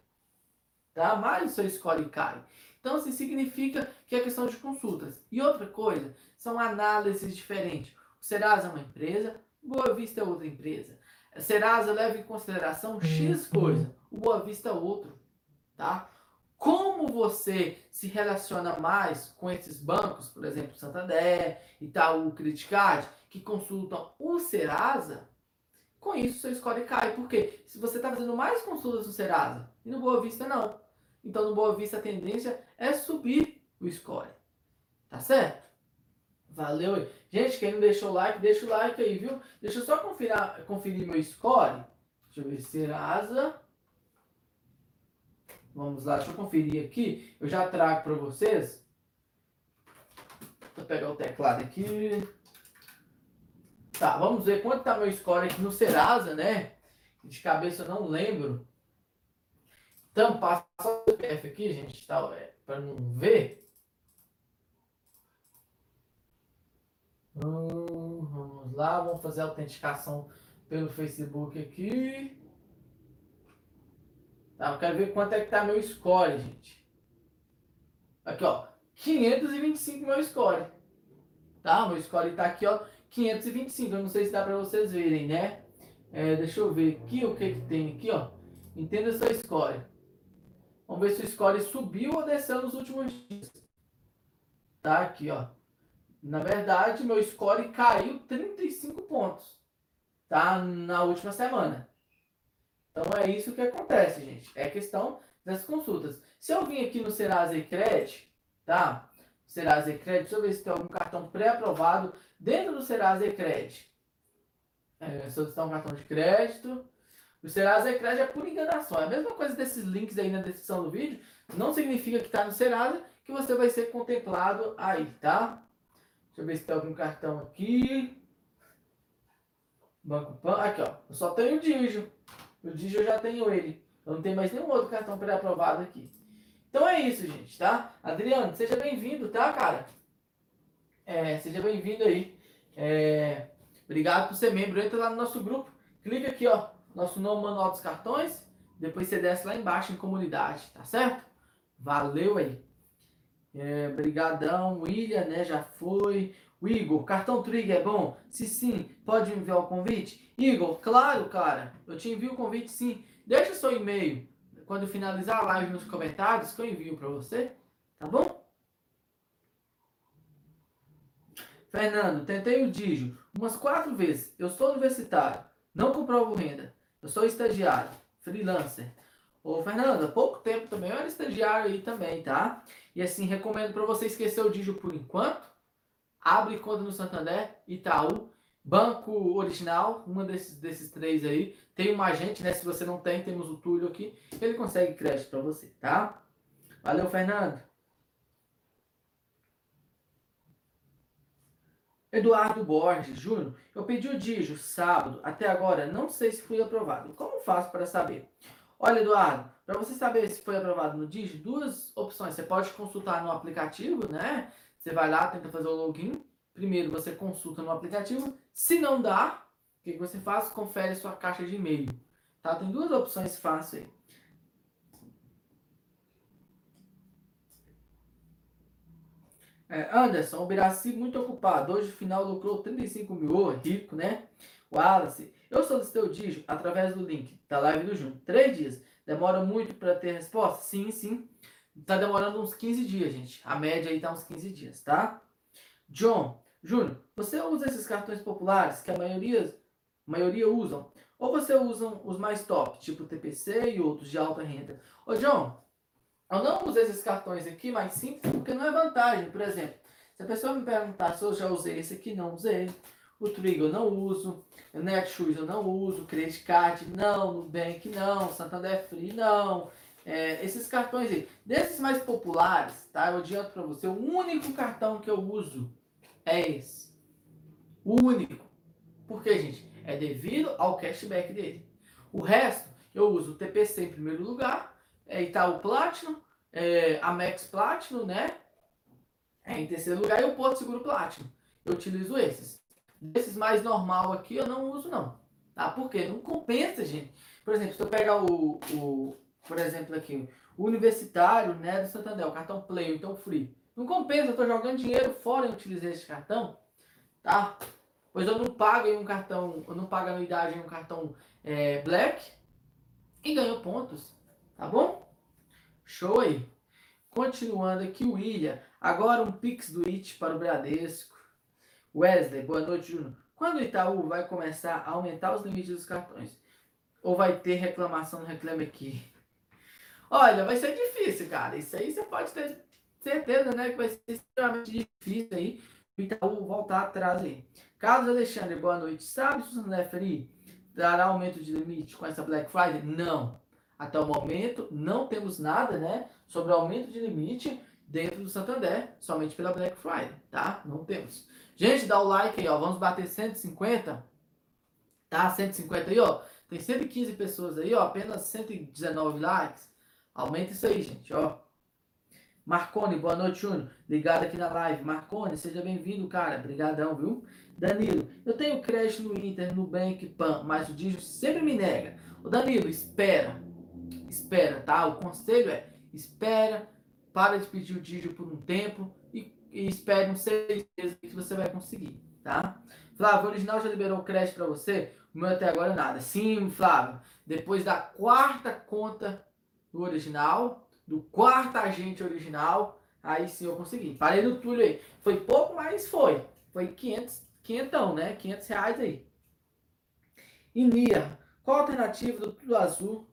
Tá? Mais o seu score cai. Então, assim, significa que é questão de consultas. E outra coisa, são análises diferentes. O Serasa é uma empresa, Boa Vista é outra empresa. A Serasa leva em consideração X coisa, o Boa Vista é outro, tá? Como você se relaciona mais com esses bancos, por exemplo, Santander, Itaú, Credicard, que consultam o Serasa, com isso seu score cai. Por quê? Se você está fazendo mais consultas no Serasa e no Boa Vista não. Então no Boa Vista a tendência é subir o score. Tá certo? Valeu aí. Gente, quem não deixou o like, deixa o like aí, viu? Deixa eu só conferir, meu score. Deixa eu ver, Serasa. Vamos lá, deixa eu conferir aqui. Eu já trago para vocês. Vou pegar o teclado aqui. Tá, vamos ver quanto tá meu score aqui no Serasa, né? De cabeça eu não lembro. Então, passa o CPF aqui, gente, tá, é, para não ver. Hum, vamos lá, vamos fazer a autenticação pelo Facebook aqui. Tá, eu quero ver quanto é que tá meu score, gente. Aqui, ó. 525 meu score. Tá? Meu score tá aqui, ó. 525. Eu não sei se dá para vocês verem, né? É, deixa eu ver aqui o que que tem aqui, ó. Entenda seu score. Vamos ver se o score subiu ou desceu nos últimos dias. Tá aqui, ó. Na verdade, meu score caiu 35 pontos, tá? Na última semana. Então é isso que acontece, gente. É questão das consultas. Se eu vim aqui no Serasa e Credit, tá? Serasa e Credit, deixa eu ver se tem algum cartão pré-aprovado dentro do Serasa e Credit. É, solicitar um cartão de crédito. O Serasa Credit é por enganação. É a mesma coisa desses links aí na descrição do vídeo. Não significa que está no Serasa que você vai ser contemplado aí, tá? Deixa eu ver se tem algum cartão aqui. Banco Pan. Aqui, ó. Eu só tenho o Digio. O Digio eu já tenho ele. Eu não tenho mais nenhum outro cartão pré-aprovado aqui. Então é isso, gente, tá? Adriano, seja bem-vindo, tá, cara? É, seja bem-vindo aí. É, obrigado por ser membro. Entra lá no nosso grupo. Clica aqui, ó. Nosso novo manual dos cartões. Depois você desce lá embaixo em comunidade, tá certo? Valeu aí. É, brigadão, William, né? Já foi. O Igor, cartão Trigger é bom? Se sim, pode enviar o convite? Igor, claro, cara. Eu te envio o convite sim. Deixa seu e-mail quando finalizar a live nos comentários que eu envio para você. Tá bom? Fernando, tentei o Digio umas quatro vezes. Eu sou universitário. Não comprovo renda. Eu sou estagiário. Freelancer. Ô, Fernando, há pouco tempo também eu era estagiário aí também, tá? E assim, recomendo para você esquecer o Digio por enquanto. Abre conta no Santander, Itaú, Banco Original, uma desses, desses três aí. Tem uma agente, né? Se você não tem, temos o Túlio aqui. Ele consegue crédito para você, tá? Valeu, Fernando. Eduardo Borges Júnior, eu pedi o Digio sábado, até agora não sei se fui aprovado. Como faço para saber? Olha, Eduardo, para você saber se foi aprovado no Digio, duas opções. Você pode consultar no aplicativo, né? Você vai lá, tenta fazer o login. Primeiro você consulta no aplicativo. Se não dá, o que você faz? Confere sua caixa de e-mail. Tá? Tem duas opções fáceis aí. É, Anderson, o Biraci muito ocupado. Hoje, final, lucrou 35 mil. Rico, né? Wallace, eu solicitei o dígito através do link da live do Júnior. Três dias. Demora muito para ter resposta? Sim, sim. Tá demorando uns 15 dias, gente. A média aí tá uns 15 dias, tá? John, Júnior, você usa esses cartões populares que a maioria, maioria usam? Ou você usa os mais top, tipo TPC e outros de alta renda? Ô, John, eu não usei esses cartões aqui mais simples porque não é vantagem. Por exemplo, se a pessoa me perguntar se eu já usei esse aqui, não usei. O Trigo eu não uso. O Netshoes eu não uso. Credit Card não. Nubank não. Santander Free não. É, esses cartões aí. Desses mais populares, tá? Eu adianto para você. O único cartão que eu uso é esse. O único. Por quê, gente? É devido ao cashback dele. O resto, eu uso o TPC em primeiro lugar é Itaú Platinum, é, Amex Platinum, né? É, em terceiro lugar, e o Porto Seguro Platinum. Eu utilizo esses. Desses mais normal aqui, eu não uso, não. Tá? Por quê? Não compensa, gente. Por exemplo, se eu pegar o, o por exemplo, aqui, o universitário, né, do Santander, o cartão Play, então Free. Não compensa, eu estou jogando dinheiro fora em utilizar esse cartão, tá? Pois eu não pago em um cartão, eu não pago anuidade em um cartão é, Black e ganho pontos. Tá bom? Show aí. Continuando aqui, o William. Agora um Pix do IT para o Bradesco. Wesley, boa noite, Júnior. Quando o Itaú vai começar a aumentar os limites dos cartões? Ou vai ter reclamação no Reclame Aqui? Olha, vai ser difícil, cara. Isso aí você pode ter certeza, né? Que vai ser extremamente difícil aí o Itaú voltar atrás aí. Carlos Alexandre, boa noite. Sabe se o Free dará aumento de limite com essa Black Friday? Não. Até o momento, não temos nada, né, sobre aumento de limite dentro do Santander, somente pela Black Friday, tá? Não temos. Gente, dá o like aí, ó. Vamos bater 150, tá? 150 aí, ó. Tem 115 pessoas aí, ó. Apenas 119 likes. Aumenta isso aí, gente, ó. Marcone, boa noite, Júnior. Ligado aqui na live. Marcone, seja bem-vindo, cara. Obrigadão, viu? Danilo, eu tenho crédito no Inter, no Bank, PAN, mas o dígito sempre me nega. O Danilo, espera espera, tá? O conselho é espera, para de pedir o dígito por um tempo e, e espere uns seis meses que você vai conseguir, tá? Flávio, o original já liberou crédito para você? O meu até agora nada. Sim, Flávio. Depois da quarta conta do original, do quarto agente original, aí sim eu consegui. Parei no Túlio aí. Foi pouco, mas foi. Foi 500, 500 né? 500 reais aí. E Nia, qual a alternativa do Tudo Azul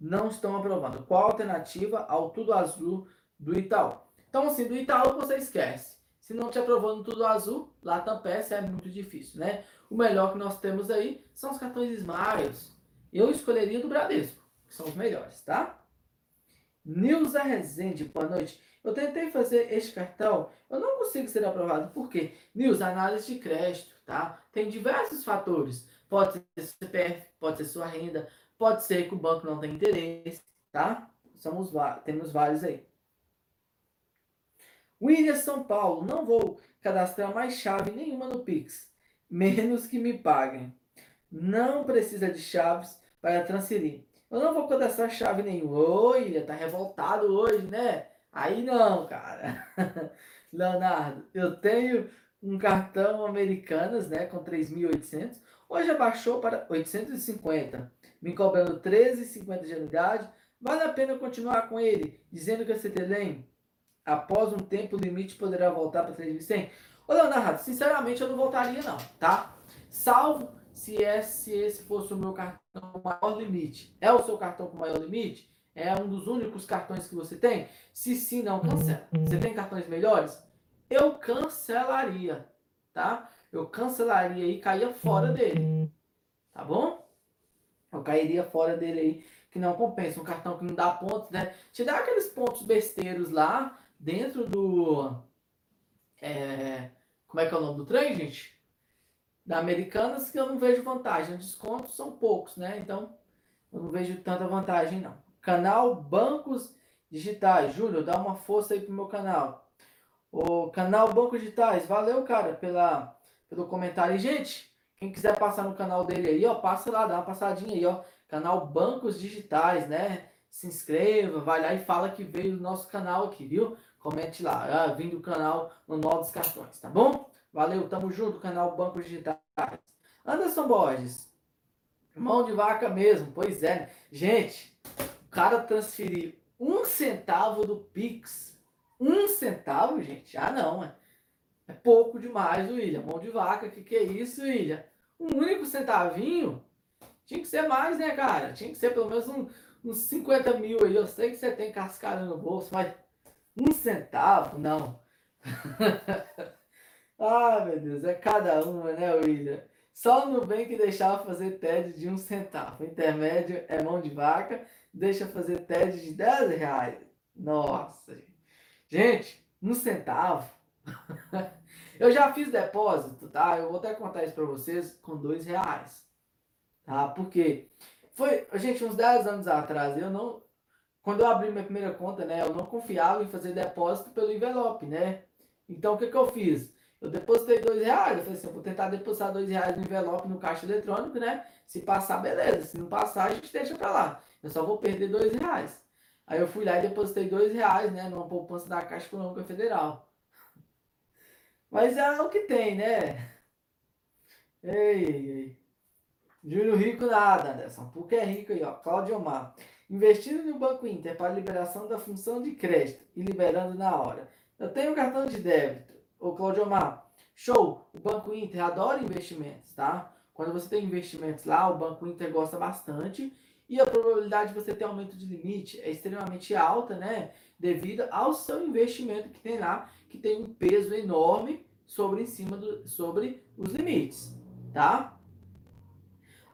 não estão aprovando. Qual a alternativa ao tudo azul do Itaú? Então, assim, do Itaú você esquece. Se não te aprovando tudo azul, lá Tampes é muito difícil, né? O melhor que nós temos aí são os cartões Smiles. Eu escolheria do Bradesco, que são os melhores, tá? Nilza Rezende, boa noite. Eu tentei fazer este cartão, eu não consigo ser aprovado. Por quê? Nilza, análise de crédito, tá? Tem diversos fatores. Pode ser CPF, pode ser sua renda, Pode ser que o banco não tenha interesse, tá? Somos, temos vários aí. William São Paulo, não vou cadastrar mais chave nenhuma no Pix, menos que me paguem. Não precisa de chaves para transferir. Eu não vou cadastrar chave nenhuma. Oi, William, tá revoltado hoje, né? Aí não, cara. Leonardo, eu tenho um cartão Americanas, né, com 3.800. Hoje abaixou para 850 me cobrando 13,50 de anuidade, vale a pena continuar com ele, dizendo que a CTLEM, após um tempo limite, poderá voltar para 3.100? Ô, Leonardo, sinceramente eu não voltaria não, tá? Salvo se esse, esse fosse o meu cartão com maior limite. É o seu cartão com maior limite? É um dos únicos cartões que você tem? Se sim, não, cancela. Você tem cartões melhores? Eu cancelaria, tá? Eu cancelaria e caía fora dele. Tá bom? Eu cairia fora dele aí, que não compensa. Um cartão que não dá pontos, né? Te dá aqueles pontos besteiros lá dentro do. É, como é que é o nome do trem, gente? Da Americanas, que eu não vejo vantagem. Os descontos são poucos, né? Então, eu não vejo tanta vantagem, não. Canal Bancos Digitais. Júlio, dá uma força aí pro meu canal. O canal Bancos Digitais, valeu, cara, pela, pelo comentário. E, gente, quem quiser passar no canal dele aí, ó, passa lá, dá uma passadinha aí, ó. Canal Bancos Digitais, né? Se inscreva, vai lá e fala que veio do nosso canal aqui, viu? Comente lá, ah, vim do canal Manual dos Cartões, tá bom? Valeu, tamo junto, canal Bancos Digitais. Anderson Borges, mão de vaca mesmo, pois é. Gente, o cara transferiu um centavo do Pix. Um centavo, gente? Ah, não, é, é pouco demais, William. Mão de vaca, que que é isso, William? Um único centavinho? Tinha que ser mais, né, cara? Tinha que ser pelo menos um, uns 50 mil aí. Eu sei que você tem cascada no bolso, mas um centavo? Não. ah, meu Deus, é cada uma, né, William? Só bem que deixava fazer TED de um centavo. O intermédio é mão de vaca, deixa fazer TED de 10 reais. Nossa. Gente, um centavo. eu já fiz depósito, tá? Eu vou até contar isso para vocês com dois reais. Tá? Porque foi, gente, uns 10 anos atrás, eu não. Quando eu abri minha primeira conta, né? Eu não confiava em fazer depósito pelo envelope, né? Então o que, que eu fiz? Eu depositei dois reais. Eu falei assim, eu vou tentar depositar dois reais no envelope no caixa eletrônico, né? Se passar, beleza. Se não passar, a gente deixa pra lá. Eu só vou perder dois reais. Aí eu fui lá e depositei dois reais, né? Numa poupança da Caixa Econômica Federal. Mas é o que tem, né? Ei, ei. Júlio Rico nada, Anderson. Porque é rico aí, ó. Cláudio Omar. Investindo no Banco Inter para liberação da função de crédito e liberando na hora. Eu tenho cartão de débito. Ô, Cláudio Omar. Show. O Banco Inter adora investimentos, tá? Quando você tem investimentos lá, o Banco Inter gosta bastante. E a probabilidade de você ter aumento de limite é extremamente alta, né? Devido ao seu investimento que tem lá, que tem um peso enorme sobre em cima do, sobre os limites, tá?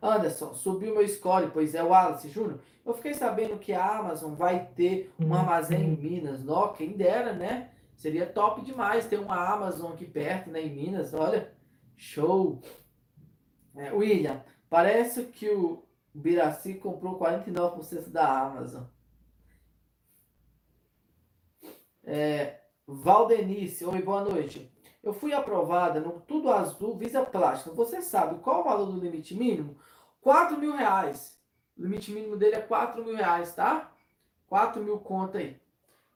Anderson, subiu meu score, pois é o Wallace Júnior. Eu fiquei sabendo que a Amazon vai ter um armazém em Minas. Nó, quem dera, né? Seria top demais ter uma Amazon aqui perto, né, em Minas. Olha, show. É, William, parece que o Biraci comprou 49% da Amazon. É, Valdenice, oi, boa noite. Eu fui aprovada no Tudo Azul Visa Plástico. Você sabe qual o valor do limite mínimo? 4 mil reais. O limite mínimo dele é 4 mil reais, tá? 4 mil conta aí.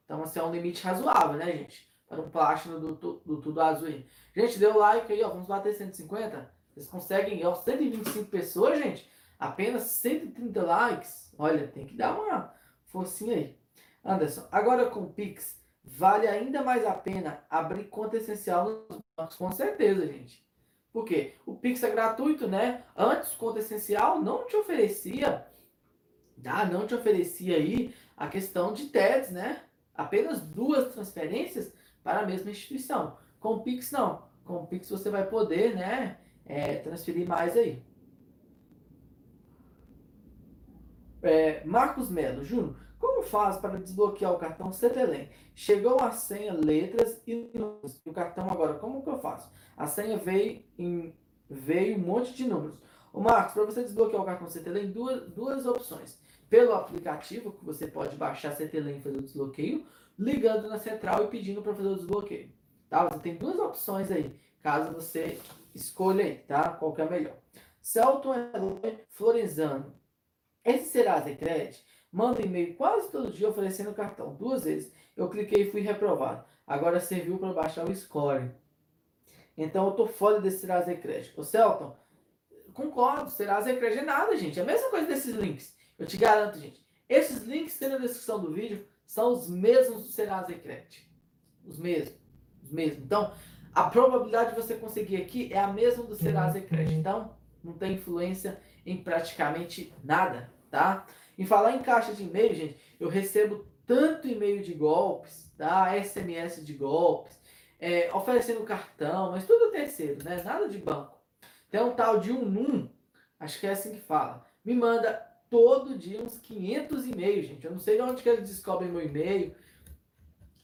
Então, assim, é um limite razoável, né, gente? Para um plástico do, do, do Tudo Azul aí. Gente, deu like aí, ó. Vamos bater 150. Vocês conseguem, ó, 125 pessoas, gente. Apenas 130 likes. Olha, tem que dar uma forcinha aí. Anderson, agora com o Pix, vale ainda mais a pena abrir conta essencial nos bancos, com certeza, gente. Por quê? O Pix é gratuito, né? Antes, conta essencial não te oferecia, tá? não te oferecia aí a questão de TEDs, né? Apenas duas transferências para a mesma instituição. Com o Pix, não. Com o Pix você vai poder, né? É, transferir mais aí. É, Marcos Melo, Júnior, como faz para desbloquear o cartão CTLEM? Chegou a senha, letras e o cartão agora, como que eu faço? A senha veio em veio um monte de números. O Marcos, para você desbloquear o cartão CTLEM, duas, duas opções. Pelo aplicativo, que você pode baixar CTLEM e fazer o desbloqueio, ligando na central e pedindo para fazer o desbloqueio. Tá? Você tem duas opções aí, caso você escolha aí, tá? Qual que é melhor. Celton Florenzano. Esse Serasa Credit manda e-mail quase todo dia oferecendo cartão. Duas vezes. Eu cliquei e fui reprovado. Agora serviu para baixar o score. Então eu tô fora desse Serasa Crédito. Ô Celton, concordo, Serasa Crédito é nada, gente. É a mesma coisa desses links. Eu te garanto, gente. Esses links que tem na descrição do vídeo são os mesmos do Serasa Crédito. Os mesmos. Os mesmos. Então, a probabilidade de você conseguir aqui é a mesma do Serasa Crédito. Então, não tem influência em praticamente nada, tá? Em falar em caixa de e-mail, gente, eu recebo tanto e-mail de golpes, tá? SMS de golpes, é, oferecendo cartão, mas tudo terceiro, né? Nada de banco. Tem um tal de um num, acho que é assim que fala. Me manda todo dia uns 500 e-mails, gente. Eu não sei de onde que eles descobrem meu e-mail.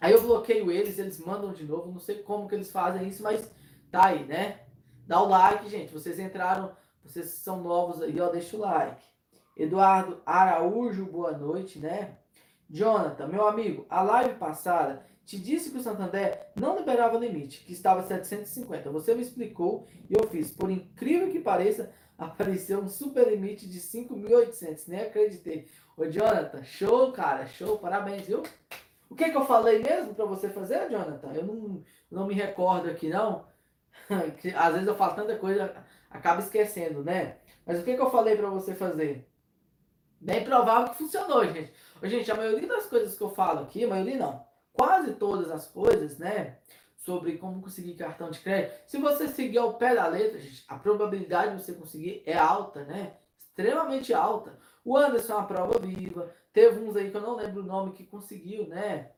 Aí eu bloqueio eles, eles mandam de novo. Não sei como que eles fazem isso, mas tá aí, né? Dá o like, gente. Vocês entraram, vocês são novos aí, ó, deixa o like. Eduardo Araújo, boa noite, né? Jonathan, meu amigo, a live passada te disse que o Santander não liberava limite, que estava 750. Você me explicou e eu fiz. Por incrível que pareça, apareceu um super limite de 5.800. Nem acreditei. Ô, Jonathan, show, cara, show, parabéns, viu? O que, que eu falei mesmo para você fazer, Jonathan? Eu não, não me recordo aqui, não. às vezes eu falo tanta coisa, acaba esquecendo, né? Mas o que, que eu falei para você fazer? Bem provável que funcionou, gente. Gente, a maioria das coisas que eu falo aqui, a maioria não, quase todas as coisas, né? Sobre como conseguir cartão de crédito. Se você seguir ao pé da letra, gente, a probabilidade de você conseguir é alta, né? Extremamente alta. O Anderson é uma prova viva. Teve uns aí que eu não lembro o nome que conseguiu, né?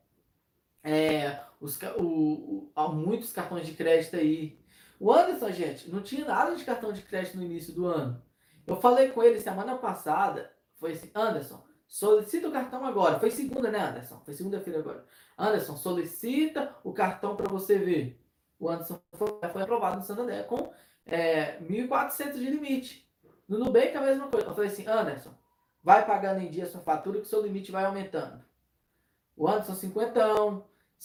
É, os, o, o, muitos cartões de crédito aí. O Anderson, gente, não tinha nada de cartão de crédito no início do ano. Eu falei com ele semana passada. Foi assim, Anderson, solicita o cartão agora. Foi segunda, né, Anderson? Foi segunda-feira agora. Anderson, solicita o cartão para você ver. O Anderson foi, foi, aprovado no Santander com é, 1.400 de limite. No Nubank a mesma coisa. Eu falei assim, Anderson, vai pagando em dia sua fatura que seu limite vai aumentando. O Anderson, 50,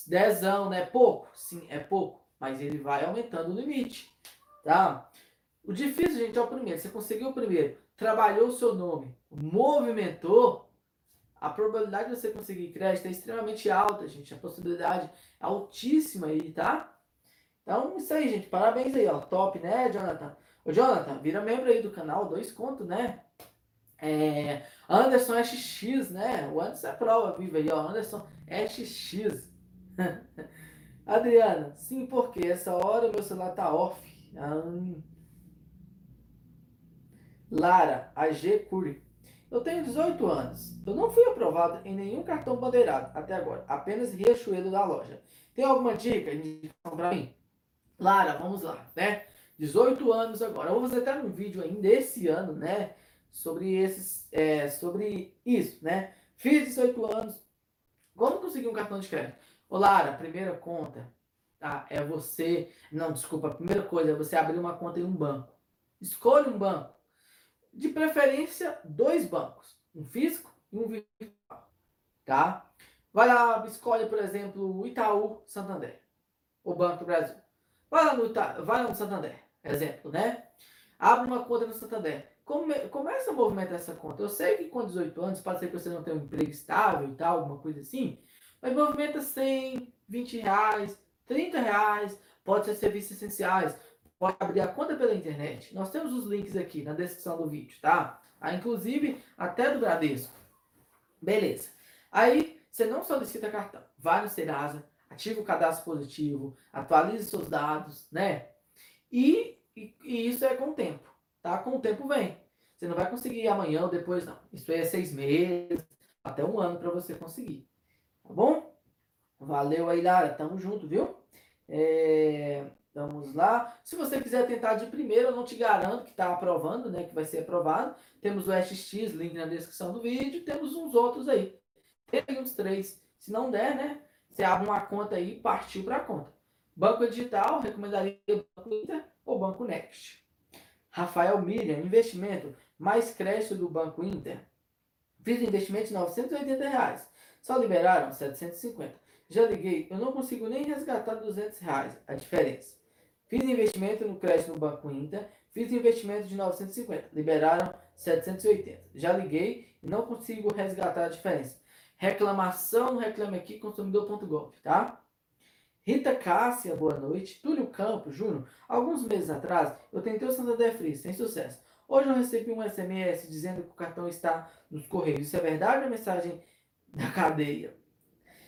10, né? Pouco? Sim, é pouco. Mas ele vai aumentando o limite. Tá? O difícil, gente, é o primeiro. Você conseguiu o primeiro, trabalhou o seu nome, movimentou, a probabilidade de você conseguir crédito é extremamente alta, gente. A possibilidade é altíssima aí, tá? Então, isso aí, gente. Parabéns aí, ó. Top, né, Jonathan? Ô, Jonathan, vira membro aí do canal, dois contos, né? É, Anderson SX, né? O Anderson é prova viva aí, ó. Anderson SX. Adriana, sim, porque essa hora meu celular tá off. Hum. Lara, AG Curi. Eu tenho 18 anos. Eu não fui aprovado em nenhum cartão bandeirado até agora. Apenas Riachuelo da loja. Tem alguma dica, para mim? Lara, vamos lá, né? 18 anos agora. Eu vou fazer até um vídeo ainda esse ano, né? Sobre esses, é, sobre isso, né? Fiz 18 anos. Como conseguir um cartão de crédito? Ô, Lara, primeira conta, tá? É você. Não, desculpa. A primeira coisa é você abrir uma conta em um banco. Escolha um banco de preferência, dois bancos, um físico e um virtual, tá? Vai lá, escolhe, por exemplo, o Itaú Santander, o Banco Brasil. Vai lá no, Ita... vai no Santander, exemplo, né? Abre uma conta no Santander. Come... Começa a movimentar essa conta. Eu sei que com 18 anos pode ser que você não tenha um emprego estável e tal, alguma coisa assim, mas movimenta 100, 20 reais, 30 reais, pode ser serviços essenciais, pode abrir a conta pela internet. Nós temos os links aqui na descrição do vídeo, tá? Ah, inclusive até do Bradesco. Beleza. Aí você não solicita cartão. Vai no Serasa, ativa o cadastro positivo, atualize seus dados, né? E, e, e, isso é com o tempo, tá? Com o tempo vem. Você não vai conseguir amanhã ou depois, não. Isso aí é seis meses, até um ano para você conseguir. Tá bom? Valeu aí, Lara. Tamo junto, viu? É... Vamos lá. Se você quiser tentar de primeira, eu não te garanto que está aprovando, né? Que vai ser aprovado. Temos o SX, link na descrição do vídeo. Temos uns outros aí. Tem uns três. Se não der, né? Você abre uma conta aí e partiu para a conta. Banco Digital, recomendaria o Banco Inter ou Banco Next. Rafael Miriam, investimento mais crédito do Banco Inter. Fiz investimento de 980 reais. Só liberaram 750. Já liguei, eu não consigo nem resgatar 200 reais, a diferença. Fiz investimento no crédito no Banco Inter, fiz investimento de 950, liberaram 780. Já liguei e não consigo resgatar a diferença. Reclamação, reclame aqui, consumidor.gov, tá? Rita Cássia, boa noite. Túlio Campos, Júnior, alguns meses atrás eu tentei o Santander Free, sem sucesso. Hoje eu recebi um SMS dizendo que o cartão está nos correios. Isso é verdade ou é mensagem da cadeia?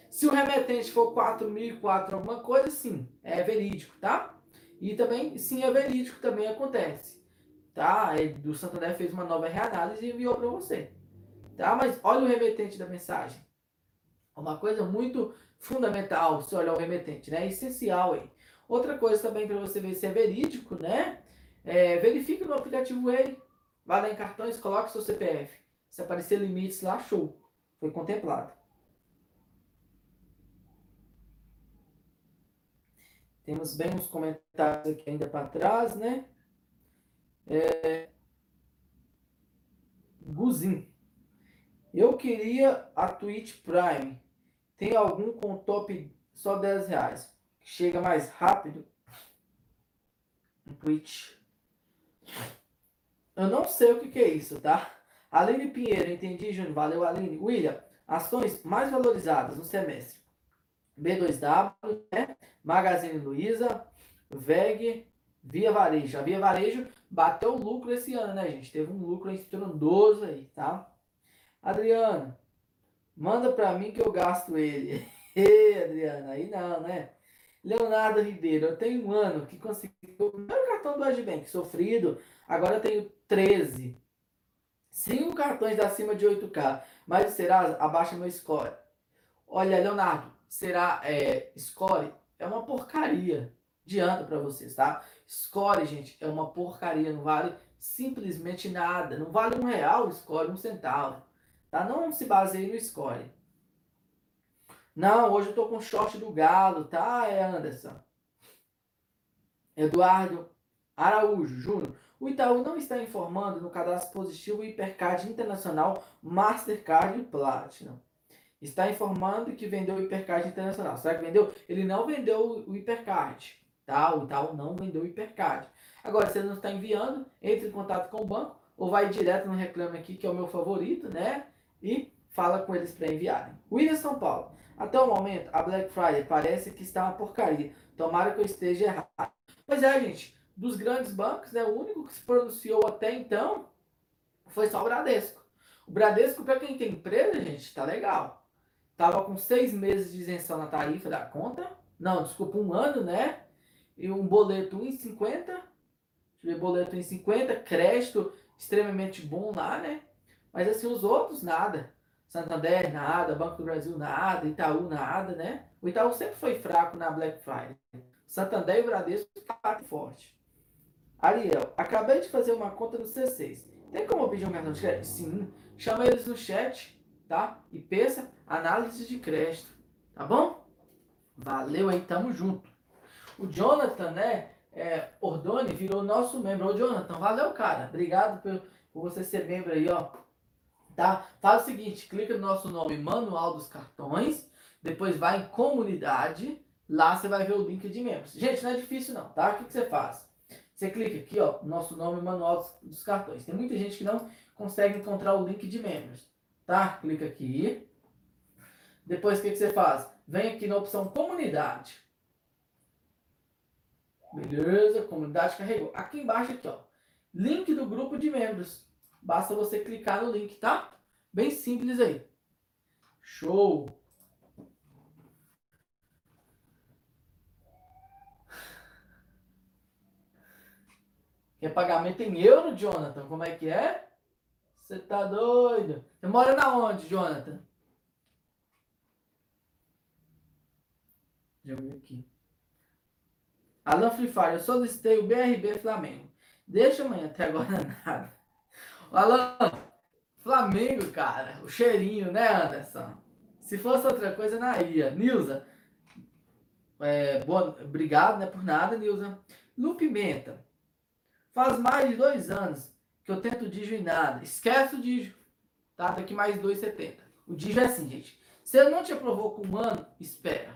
Se o remetente for 4.004 alguma coisa, sim, é verídico, tá? E também, sim, é verídico, também acontece. Tá? O Santander fez uma nova reanálise e enviou para você. Tá? Mas olha o remetente da mensagem. Uma coisa muito fundamental se olhar o remetente, né? Essencial aí. Outra coisa também para você ver se é verídico, né? É, verifique no aplicativo Way. Vá lá em cartões, coloque seu CPF. Se aparecer limites lá, show. Foi contemplado. Temos bem uns comentários aqui ainda para trás, né? É... Guzin. Eu queria a Twitch Prime. Tem algum com top só 10 reais? Chega mais rápido? Twitch. Eu não sei o que, que é isso, tá? Aline Pinheiro, entendi, Júnior. Valeu, Aline. William, ações mais valorizadas no semestre. B2W, né? Magazine Luiza, VEG, Via Varejo. A Via Varejo bateu lucro esse ano, né, gente? Teve um lucro estrondoso aí, tá? Adriano, manda para mim que eu gasto ele. Ei, Adriana, aí não, né? Leonardo Ribeiro, eu tenho um ano que consegui o primeiro cartão do Agibank sofrido, agora eu tenho 13. Cinco cartões acima de 8K, mas será abaixa meu score. Olha, Leonardo, será é, score é uma porcaria. Adianta para vocês, tá? Score, gente, é uma porcaria, não vale simplesmente nada. Não vale um real score, um centavo. Tá? Não se baseie no score. Não, hoje eu tô com short do Galo, tá, é Anderson? Eduardo Araújo Júnior. O Itaú não está informando no cadastro positivo Hipercard Internacional Mastercard Platinum. Está informando que vendeu o Hipercard Internacional. Será que vendeu? Ele não vendeu o Hipercard. Tá? O Itaú não vendeu o Hipercard. Agora, se ele não está enviando, entre em contato com o banco ou vai direto no Reclame Aqui, que é o meu favorito, né? E fala com eles para enviarem. William São Paulo. Até o momento, a Black Friday parece que está uma porcaria. Tomara que eu esteja errado. Pois é, gente. Dos grandes bancos, né, o único que se pronunciou até então foi só o Bradesco. O Bradesco, para quem tem empresa, gente, tá legal. Tava com seis meses de isenção na tarifa da conta. Não, desculpa, um ano, né? E um boleto 1,50. Deixa eu ver, boleto 1,50. Crédito extremamente bom lá, né? Mas assim, os outros, nada. Santander, nada. Banco do Brasil, nada. Itaú, nada, né? O Itaú sempre foi fraco na Black Friday. Santander e Bradesco estavam forte. Ariel, acabei de fazer uma conta no C6. Tem como pedir um cartão de crédito? Sim. Chama eles no chat, tá? E pensa, análise de crédito. Tá bom? Valeu aí, tamo junto. O Jonathan, né? É, Ordone virou nosso membro. Ô, Jonathan, valeu, cara. Obrigado por, por você ser membro aí, ó. Tá? Faz o seguinte, clica no nosso nome Manual dos Cartões, depois vai em Comunidade, lá você vai ver o link de membros. Gente, não é difícil não, tá? O que, que você faz? Você clica aqui, ó, nosso nome Manual dos, dos Cartões. Tem muita gente que não consegue encontrar o link de membros, tá? Clica aqui. Depois, o que, que você faz? Vem aqui na opção Comunidade. Beleza, comunidade carregou. Aqui embaixo, aqui, ó. Link do grupo de membros. Basta você clicar no link, tá? Bem simples aí. Show! É pagamento em euro, Jonathan? Como é que é? Você tá doido? Você mora na onde, Jonathan? Deixa eu ver aqui. Alan Free Fire, eu solicitei o BRB Flamengo. Deixa amanhã, até agora nada. Alan, Flamengo, cara, o cheirinho, né, Anderson? Se fosse outra coisa, não ia. Nilza, é, boa, obrigado, né, por nada, Nilza. Lu Pimenta, faz mais de dois anos que eu tento o Digio e nada. Esquece o Digio, tá? Daqui mais 2,70. O Digio é assim, gente. Se ele não te aprovou com um ano, espera.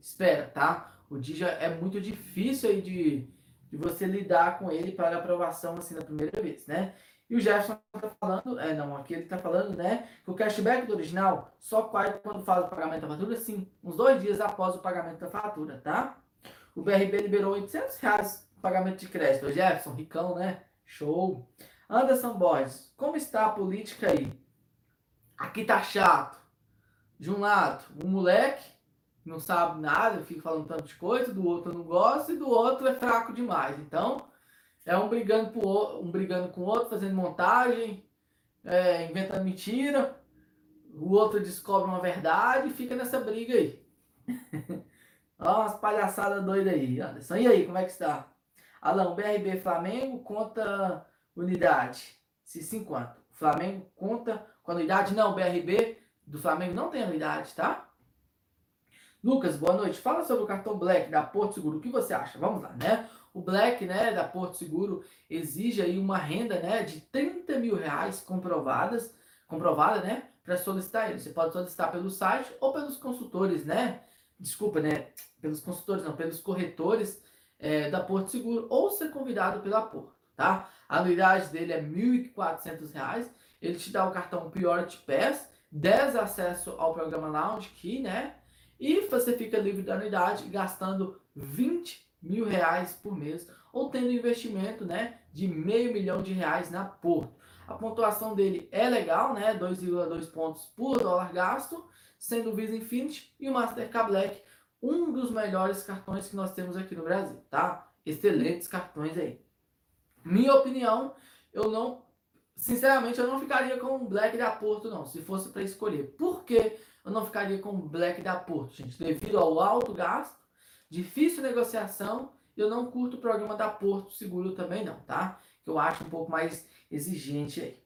Espera, tá? O Digio é muito difícil aí de, de você lidar com ele para aprovação assim na primeira vez, né? E o Jefferson está falando, é, não, aqui ele está falando, né, que o cashback do original só cai quando faz o pagamento da fatura, sim, uns dois dias após o pagamento da fatura, tá? O BRB liberou 800 reais pagamento de crédito. O Jefferson, ricão, né? Show. Anderson Borges, como está a política aí? Aqui tá chato. De um lado, um moleque não sabe nada, fica falando tanto de coisa, do outro não gosta e do outro é fraco demais. Então, é um brigando, pro, um brigando com o outro, fazendo montagem, é, inventando mentira. O outro descobre uma verdade e fica nessa briga aí. Olha umas palhaçadas doidas aí, Anderson. E aí, como é que está? Alão, BRB Flamengo conta unidade. Se sim, quanto? Flamengo conta com a unidade? Não, BRB do Flamengo não tem unidade, tá? Lucas, boa noite. Fala sobre o cartão Black da Porto Seguro. O que você acha? Vamos lá, né? O Black, né, da Porto Seguro exige aí uma renda, né, de 30 mil reais comprovadas, comprovada, né, para solicitar ele. Você pode solicitar pelo site ou pelos consultores, né? Desculpa, né? Pelos consultores, não, pelos corretores é, da Porto Seguro ou ser convidado pela Porto, tá? A anuidade dele é R$ 1.400. Ele te dá o cartão Priority Pass, 10 acesso ao programa Lounge Key, né? E você fica livre da anuidade gastando 20 mil reais por mês ou tendo investimento né, de meio milhão de reais na Porto. A pontuação dele é legal, né? 2,2 pontos por dólar gasto, sendo o Visa Infinity e o Mastercard Black um dos melhores cartões que nós temos aqui no Brasil, tá? Excelentes cartões aí. Minha opinião, eu não, sinceramente, eu não ficaria com o Black da Porto não, se fosse para escolher. Por que eu não ficaria com o Black da Porto, gente? Devido ao alto gasto, difícil negociação, eu não curto o programa da Porto Seguro também não, tá? Que eu acho um pouco mais exigente aí.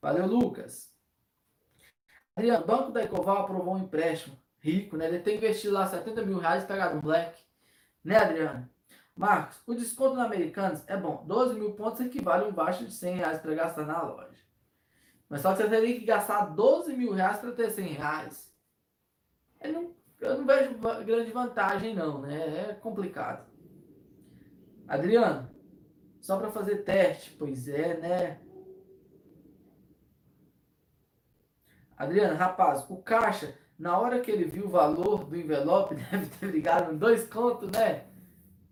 Valeu, Lucas. Adriano, Banco da Ecoval aprovou um empréstimo rico, né? Ele tem investido lá 70 mil reais e pegado um black. Né, Adriano? Marcos, o desconto na Americanas é bom. 12 mil pontos equivale a um baixo de 100 reais para gastar na loja. Mas só que você teria que gastar 12 mil reais para ter 100 reais. Eu não, eu não vejo grande vantagem, não, né? É complicado. Adriano, só para fazer teste, pois é, né? Adriano, rapaz, o caixa, na hora que ele viu o valor do envelope, deve ter ligado em dois contos, né?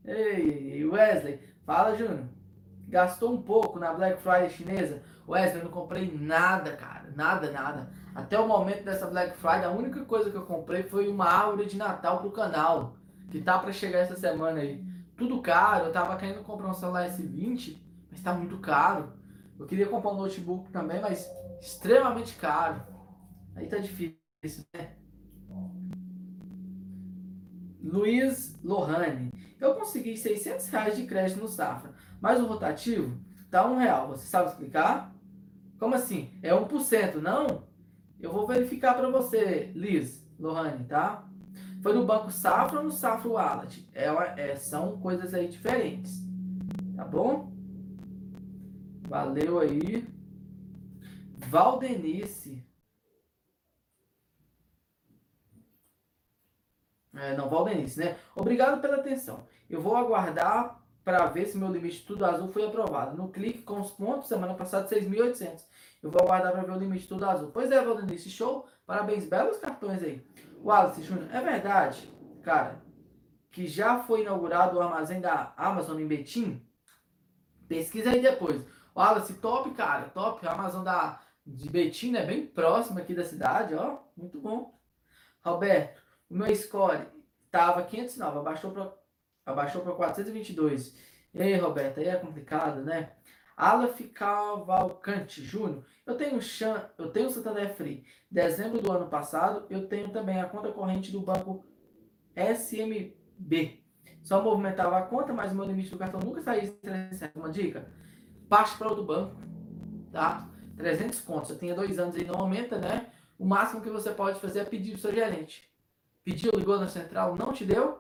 Ei, Wesley, fala, Júnior. Gastou um pouco na Black Friday chinesa? Wesley, eu não comprei nada, cara. Nada, nada. Até o momento dessa Black Friday, a única coisa que eu comprei foi uma árvore de Natal pro canal. Que tá para chegar essa semana aí. Tudo caro. Eu tava querendo comprar um celular S20, mas tá muito caro. Eu queria comprar um notebook também, mas extremamente caro. Aí tá difícil, né? Luiz Lohane. Eu consegui 600 reais de crédito no Safra, mas o rotativo tá um real. Você sabe explicar? Como assim? É 1%, não? Eu vou verificar para você, Liz Lohane, tá? Foi no Banco Safra ou no Safra Wallet? É, é, são coisas aí diferentes. Tá bom? Valeu aí. Valdenice. É, não, Valdenice, né? Obrigado pela atenção. Eu vou aguardar para ver se meu limite tudo azul foi aprovado. No clique com os pontos, semana passada 6.800. Eu vou aguardar para ver o limite tudo azul. Pois é, Valdenice, show. Parabéns, belos cartões aí. Wallace Júnior, é verdade, cara, que já foi inaugurado o armazém da Amazon em Betim? Pesquisa aí depois. Wallace, top, cara, top. A Amazon da, de Betim, né? Bem próximo aqui da cidade, ó. Muito bom. Roberto, o meu score tava 509, abaixou para abaixou para 422. E aí, Roberto, aí é complicado, né? Aleph Cavalcante Júnior. Eu tenho Chan, eu tenho Santander Free. Dezembro do ano passado, eu tenho também a conta corrente do banco SMB. Só movimentava a conta, mas o meu limite do cartão nunca saía Uma dica? Parte para outro banco, tá? 300 contos. Eu tinha dois anos e não aumenta, né? O máximo que você pode fazer é pedir para o seu gerente. Pediu, ligou na central, não te deu?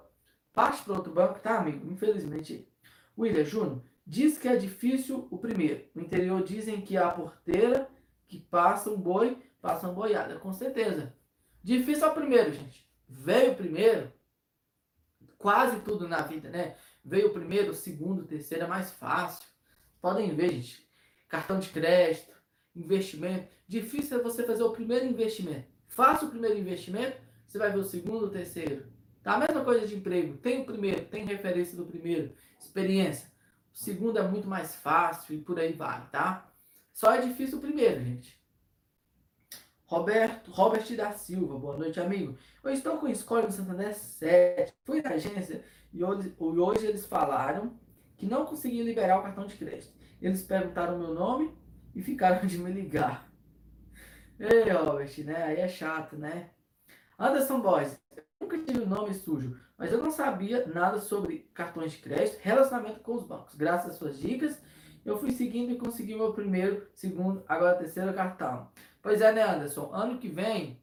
Parte para outro banco, tá, amigo? Infelizmente. William Júnior, Diz que é difícil o primeiro. No interior dizem que a porteira que passa um boi, passa uma boiada. Com certeza. Difícil é o primeiro, gente. Veio o primeiro, quase tudo na vida, né? Veio o primeiro, o segundo, o terceiro é mais fácil. Podem ver, gente. Cartão de crédito, investimento. Difícil é você fazer o primeiro investimento. Faça o primeiro investimento, você vai ver o segundo, o terceiro. Tá? A mesma coisa de emprego. Tem o primeiro, tem referência do primeiro, experiência. O segundo é muito mais fácil e por aí vai, tá? Só é difícil o primeiro, gente. Roberto, Robert da Silva, boa noite, amigo. Eu estou com escola no Santander 7. Fui na agência e hoje, hoje eles falaram que não conseguiam liberar o cartão de crédito. Eles perguntaram meu nome e ficaram de me ligar. Ei, Robert, né? Aí é chato, né? Anderson Boys, eu nunca tive o um nome sujo. Mas eu não sabia nada sobre cartões de crédito, relacionamento com os bancos. Graças às suas dicas, eu fui seguindo e consegui meu primeiro, segundo, agora terceiro cartão. Pois é, né, Anderson? Ano que vem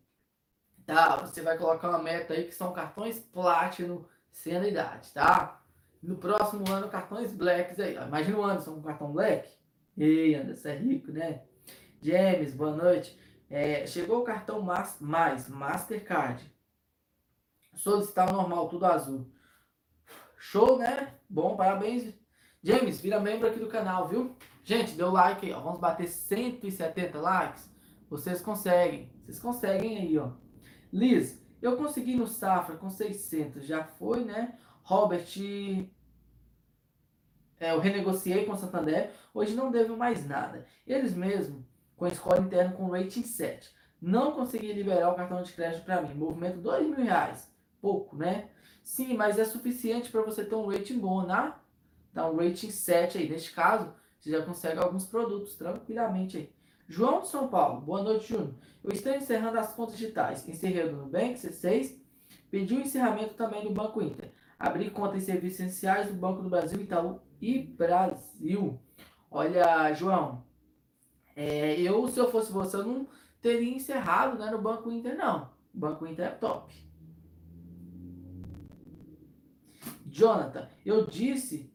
Tá, você vai colocar uma meta aí que são cartões Platinum sem anuidade, tá? No próximo ano, cartões Blacks aí. Imagina o Anderson com cartão Black. Ei, Anderson, é rico, né? James, boa noite. É, chegou o cartão mais, mais Mastercard. Solicitar normal, tudo azul. Show, né? Bom, parabéns. James, vira membro aqui do canal, viu? Gente, deu like aí, ó. Vamos bater 170 likes. Vocês conseguem. Vocês conseguem aí, ó. Liz, eu consegui no Safra com 600. Já foi, né? Robert, é, eu renegociei com o Santander. Hoje não devo mais nada. Eles mesmo, com score interno com rating 7. Não consegui liberar o cartão de crédito para mim. Movimento 2 mil reais. Pouco, né? Sim, mas é suficiente para você ter um rating bom, né? Dá um rating 7 aí. Neste caso, você já consegue alguns produtos tranquilamente aí. João de São Paulo, boa noite, Júnior. Eu estou encerrando as contas digitais. Encerrei do Nubank, C6. Pedi o encerramento também do Banco Inter. Abri conta em serviços essenciais do Banco do Brasil, Itaú e Brasil. Olha, João, é, eu, se eu fosse você, eu não teria encerrado né, no Banco Inter, não. O Banco Inter é top. Jonathan, eu disse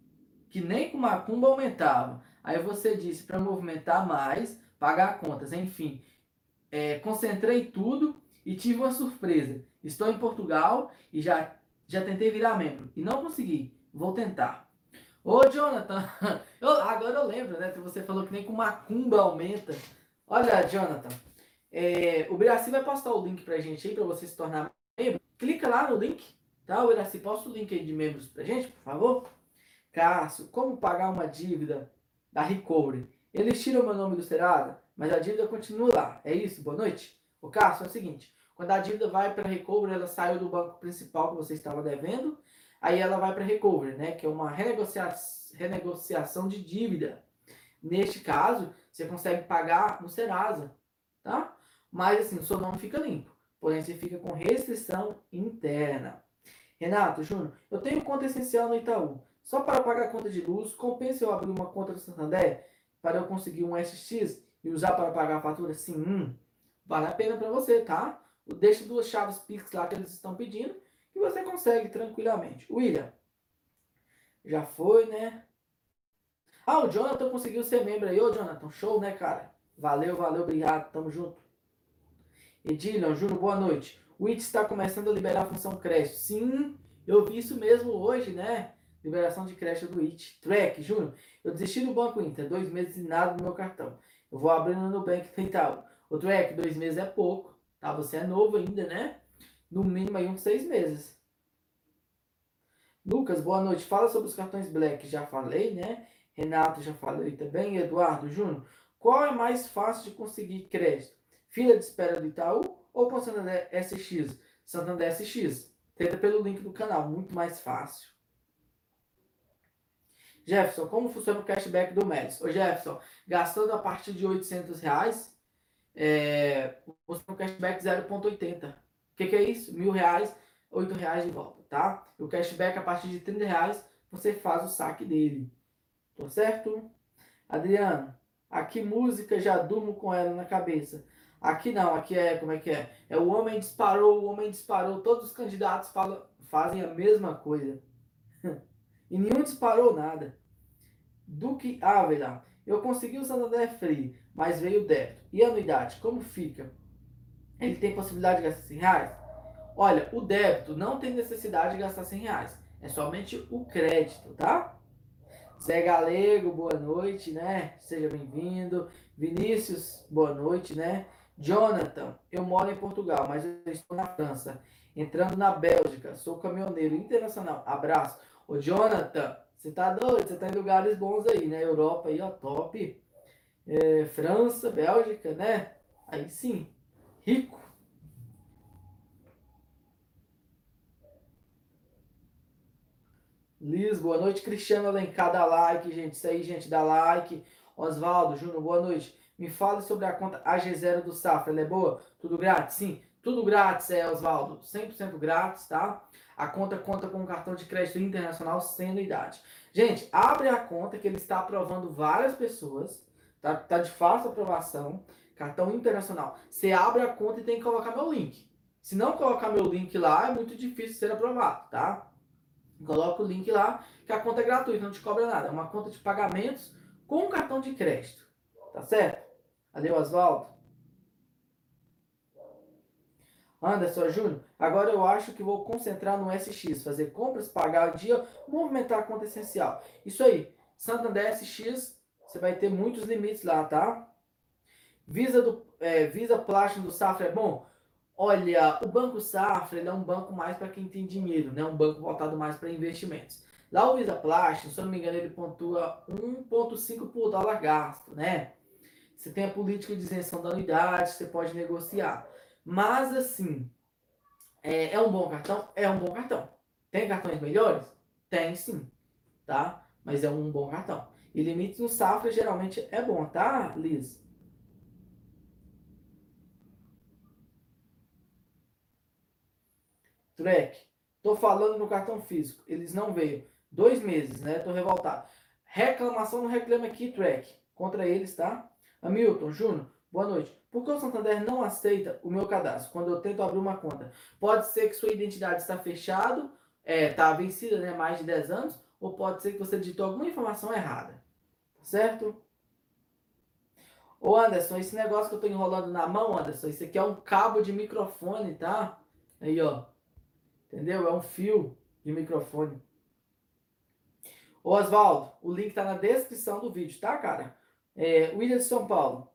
que nem com macumba aumentava. Aí você disse para movimentar mais, pagar contas, enfim. É, concentrei tudo e tive uma surpresa. Estou em Portugal e já, já tentei virar membro e não consegui. Vou tentar. Ô, Jonathan, eu, agora eu lembro, né? Que você falou que nem com macumba aumenta. Olha, Jonathan, é, o Biraci vai postar o link pra gente aí, pra você se tornar membro. Clica lá no link, tá? O Biraci, posta o link aí de membros pra gente, por favor. Cássio, como pagar uma dívida da Recovery? Eles tiram meu nome do Serasa, mas a dívida continua lá. É isso? Boa noite. O Cássio, é o seguinte, quando a dívida vai para Recovery, ela saiu do banco principal que você estava devendo Aí ela vai para recovery, né? Que é uma renegociação, renegociação de dívida. Neste caso, você consegue pagar no Serasa, tá? Mas assim, o seu nome fica limpo. Porém, você fica com restrição interna. Renato, Júnior, eu tenho conta essencial no Itaú. Só para pagar a conta de luz, compensa eu abrir uma conta do Santander para eu conseguir um SX e usar para pagar a fatura? Sim, hum, vale a pena para você, tá? Deixa duas chaves Pix lá que eles estão pedindo que você consegue tranquilamente. William, já foi, né? Ah, o Jonathan conseguiu ser membro aí. Ô, Jonathan, show, né, cara? Valeu, valeu, obrigado, tamo junto. Edilion, Júnior, boa noite. O IT está começando a liberar a função crédito. Sim, eu vi isso mesmo hoje, né? Liberação de crédito do IT. Track, Júnior, eu desisti do Banco Inter, dois meses e nada no meu cartão. Eu vou abrir no Nubank e tal. O Track, dois meses é pouco, tá? Você é novo ainda, né? no mínimo aí uns seis meses. Lucas, boa noite. Fala sobre os cartões Black. Já falei, né? Renato, já falei também. Eduardo, Júnior. Qual é mais fácil de conseguir crédito? Fila de espera do Itaú ou com Santander SX? Santander SX. Tenta pelo link do canal. Muito mais fácil. Jefferson, como funciona o cashback do Médici? Ô Jefferson, gastando a partir de 800 reais, é, você tem um cashback 0,80 que, que é isso? Mil reais, oito reais de volta, tá? O cashback a partir de 30 reais, você faz o saque dele. Tô certo? Adriano, aqui música já durmo com ela na cabeça. Aqui não, aqui é, como é que é? É o homem disparou, o homem disparou. Todos os candidatos falam, fazem a mesma coisa. e nenhum disparou nada. Duque Ávila, eu consegui o Santander Free, mas veio débito. E a anuidade, como fica? ele tem possibilidade de gastar 100 reais? Olha, o débito não tem necessidade de gastar 100 reais. É somente o crédito, tá? Zé Galego, boa noite, né? Seja bem-vindo. Vinícius, boa noite, né? Jonathan, eu moro em Portugal, mas estou na França. Entrando na Bélgica, sou caminhoneiro internacional. Abraço. Ô, Jonathan, você tá doido? Você tá em lugares bons aí, né? Europa aí, ó, top. É, França, Bélgica, né? Aí sim rico. Liz, boa noite. Cristiano Alencar, dá like, gente. Isso aí, gente, dá like. Oswaldo, Júnior, boa noite. Me fale sobre a conta AG0 do Safra. Ela é boa? Tudo grátis? Sim, tudo grátis, é, Oswaldo. 100% grátis, tá? A conta conta com um cartão de crédito internacional sem anuidade. Gente, abre a conta que ele está aprovando várias pessoas. Tá, tá de fácil aprovação. Cartão internacional. Você abre a conta e tem que colocar meu link. Se não colocar meu link lá, é muito difícil ser aprovado, tá? Coloca o link lá, que a conta é gratuita, não te cobra nada. É uma conta de pagamentos com cartão de crédito. Tá certo? Valeu, Oswaldo. Anderson Júnior, agora eu acho que vou concentrar no SX, fazer compras, pagar o dia, movimentar a conta essencial. Isso aí. Santander SX, você vai ter muitos limites lá, tá? Visa do é, Visa Platinum do Safra é bom? Olha, o Banco Safra é um banco mais para quem tem dinheiro, né? Um banco voltado mais para investimentos. Lá o Visa Platinum, se eu não me engano, ele pontua 1,5 por dólar gasto, né? Você tem a política de isenção da anuidade, você pode negociar. Mas assim, é, é um bom cartão? É um bom cartão. Tem cartões melhores? Tem sim, tá? Mas é um bom cartão. E limites no Safra geralmente é bom, tá, Liz? Trek. Tô falando no cartão físico. Eles não veio. Dois meses, né? Tô revoltado. Reclamação no Reclame Aqui, Track. Contra eles, tá? Hamilton, Júnior, boa noite. Por que o Santander não aceita o meu cadastro quando eu tento abrir uma conta? Pode ser que sua identidade está fechada, é, tá vencida, né? Mais de 10 anos, ou pode ser que você digitou alguma informação errada. Tá certo? Ô Anderson, esse negócio que eu tô enrolando na mão, Anderson, isso aqui é um cabo de microfone, tá? Aí, ó. Entendeu? É um fio de microfone. Ô Oswaldo, o link tá na descrição do vídeo, tá, cara? É, William de São Paulo.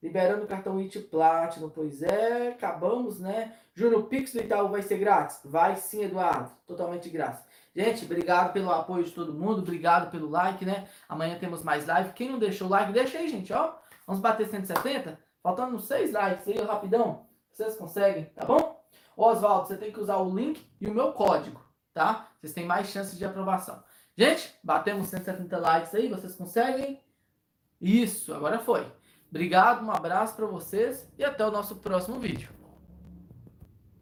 Liberando o cartão IT Platinum. Pois é, acabamos, né? Júnior, Pix do Itaú vai ser grátis? Vai sim, Eduardo. Totalmente grátis. Gente, obrigado pelo apoio de todo mundo. Obrigado pelo like, né? Amanhã temos mais live. Quem não deixou o like, deixa aí, gente, ó. Vamos bater 170? Faltando uns 6 likes aí, rapidão. Vocês conseguem, tá bom? Oswaldo, você tem que usar o link e o meu código, tá? Vocês têm mais chances de aprovação. Gente, batemos 170 likes aí, vocês conseguem? Isso, agora foi. Obrigado, um abraço para vocês e até o nosso próximo vídeo.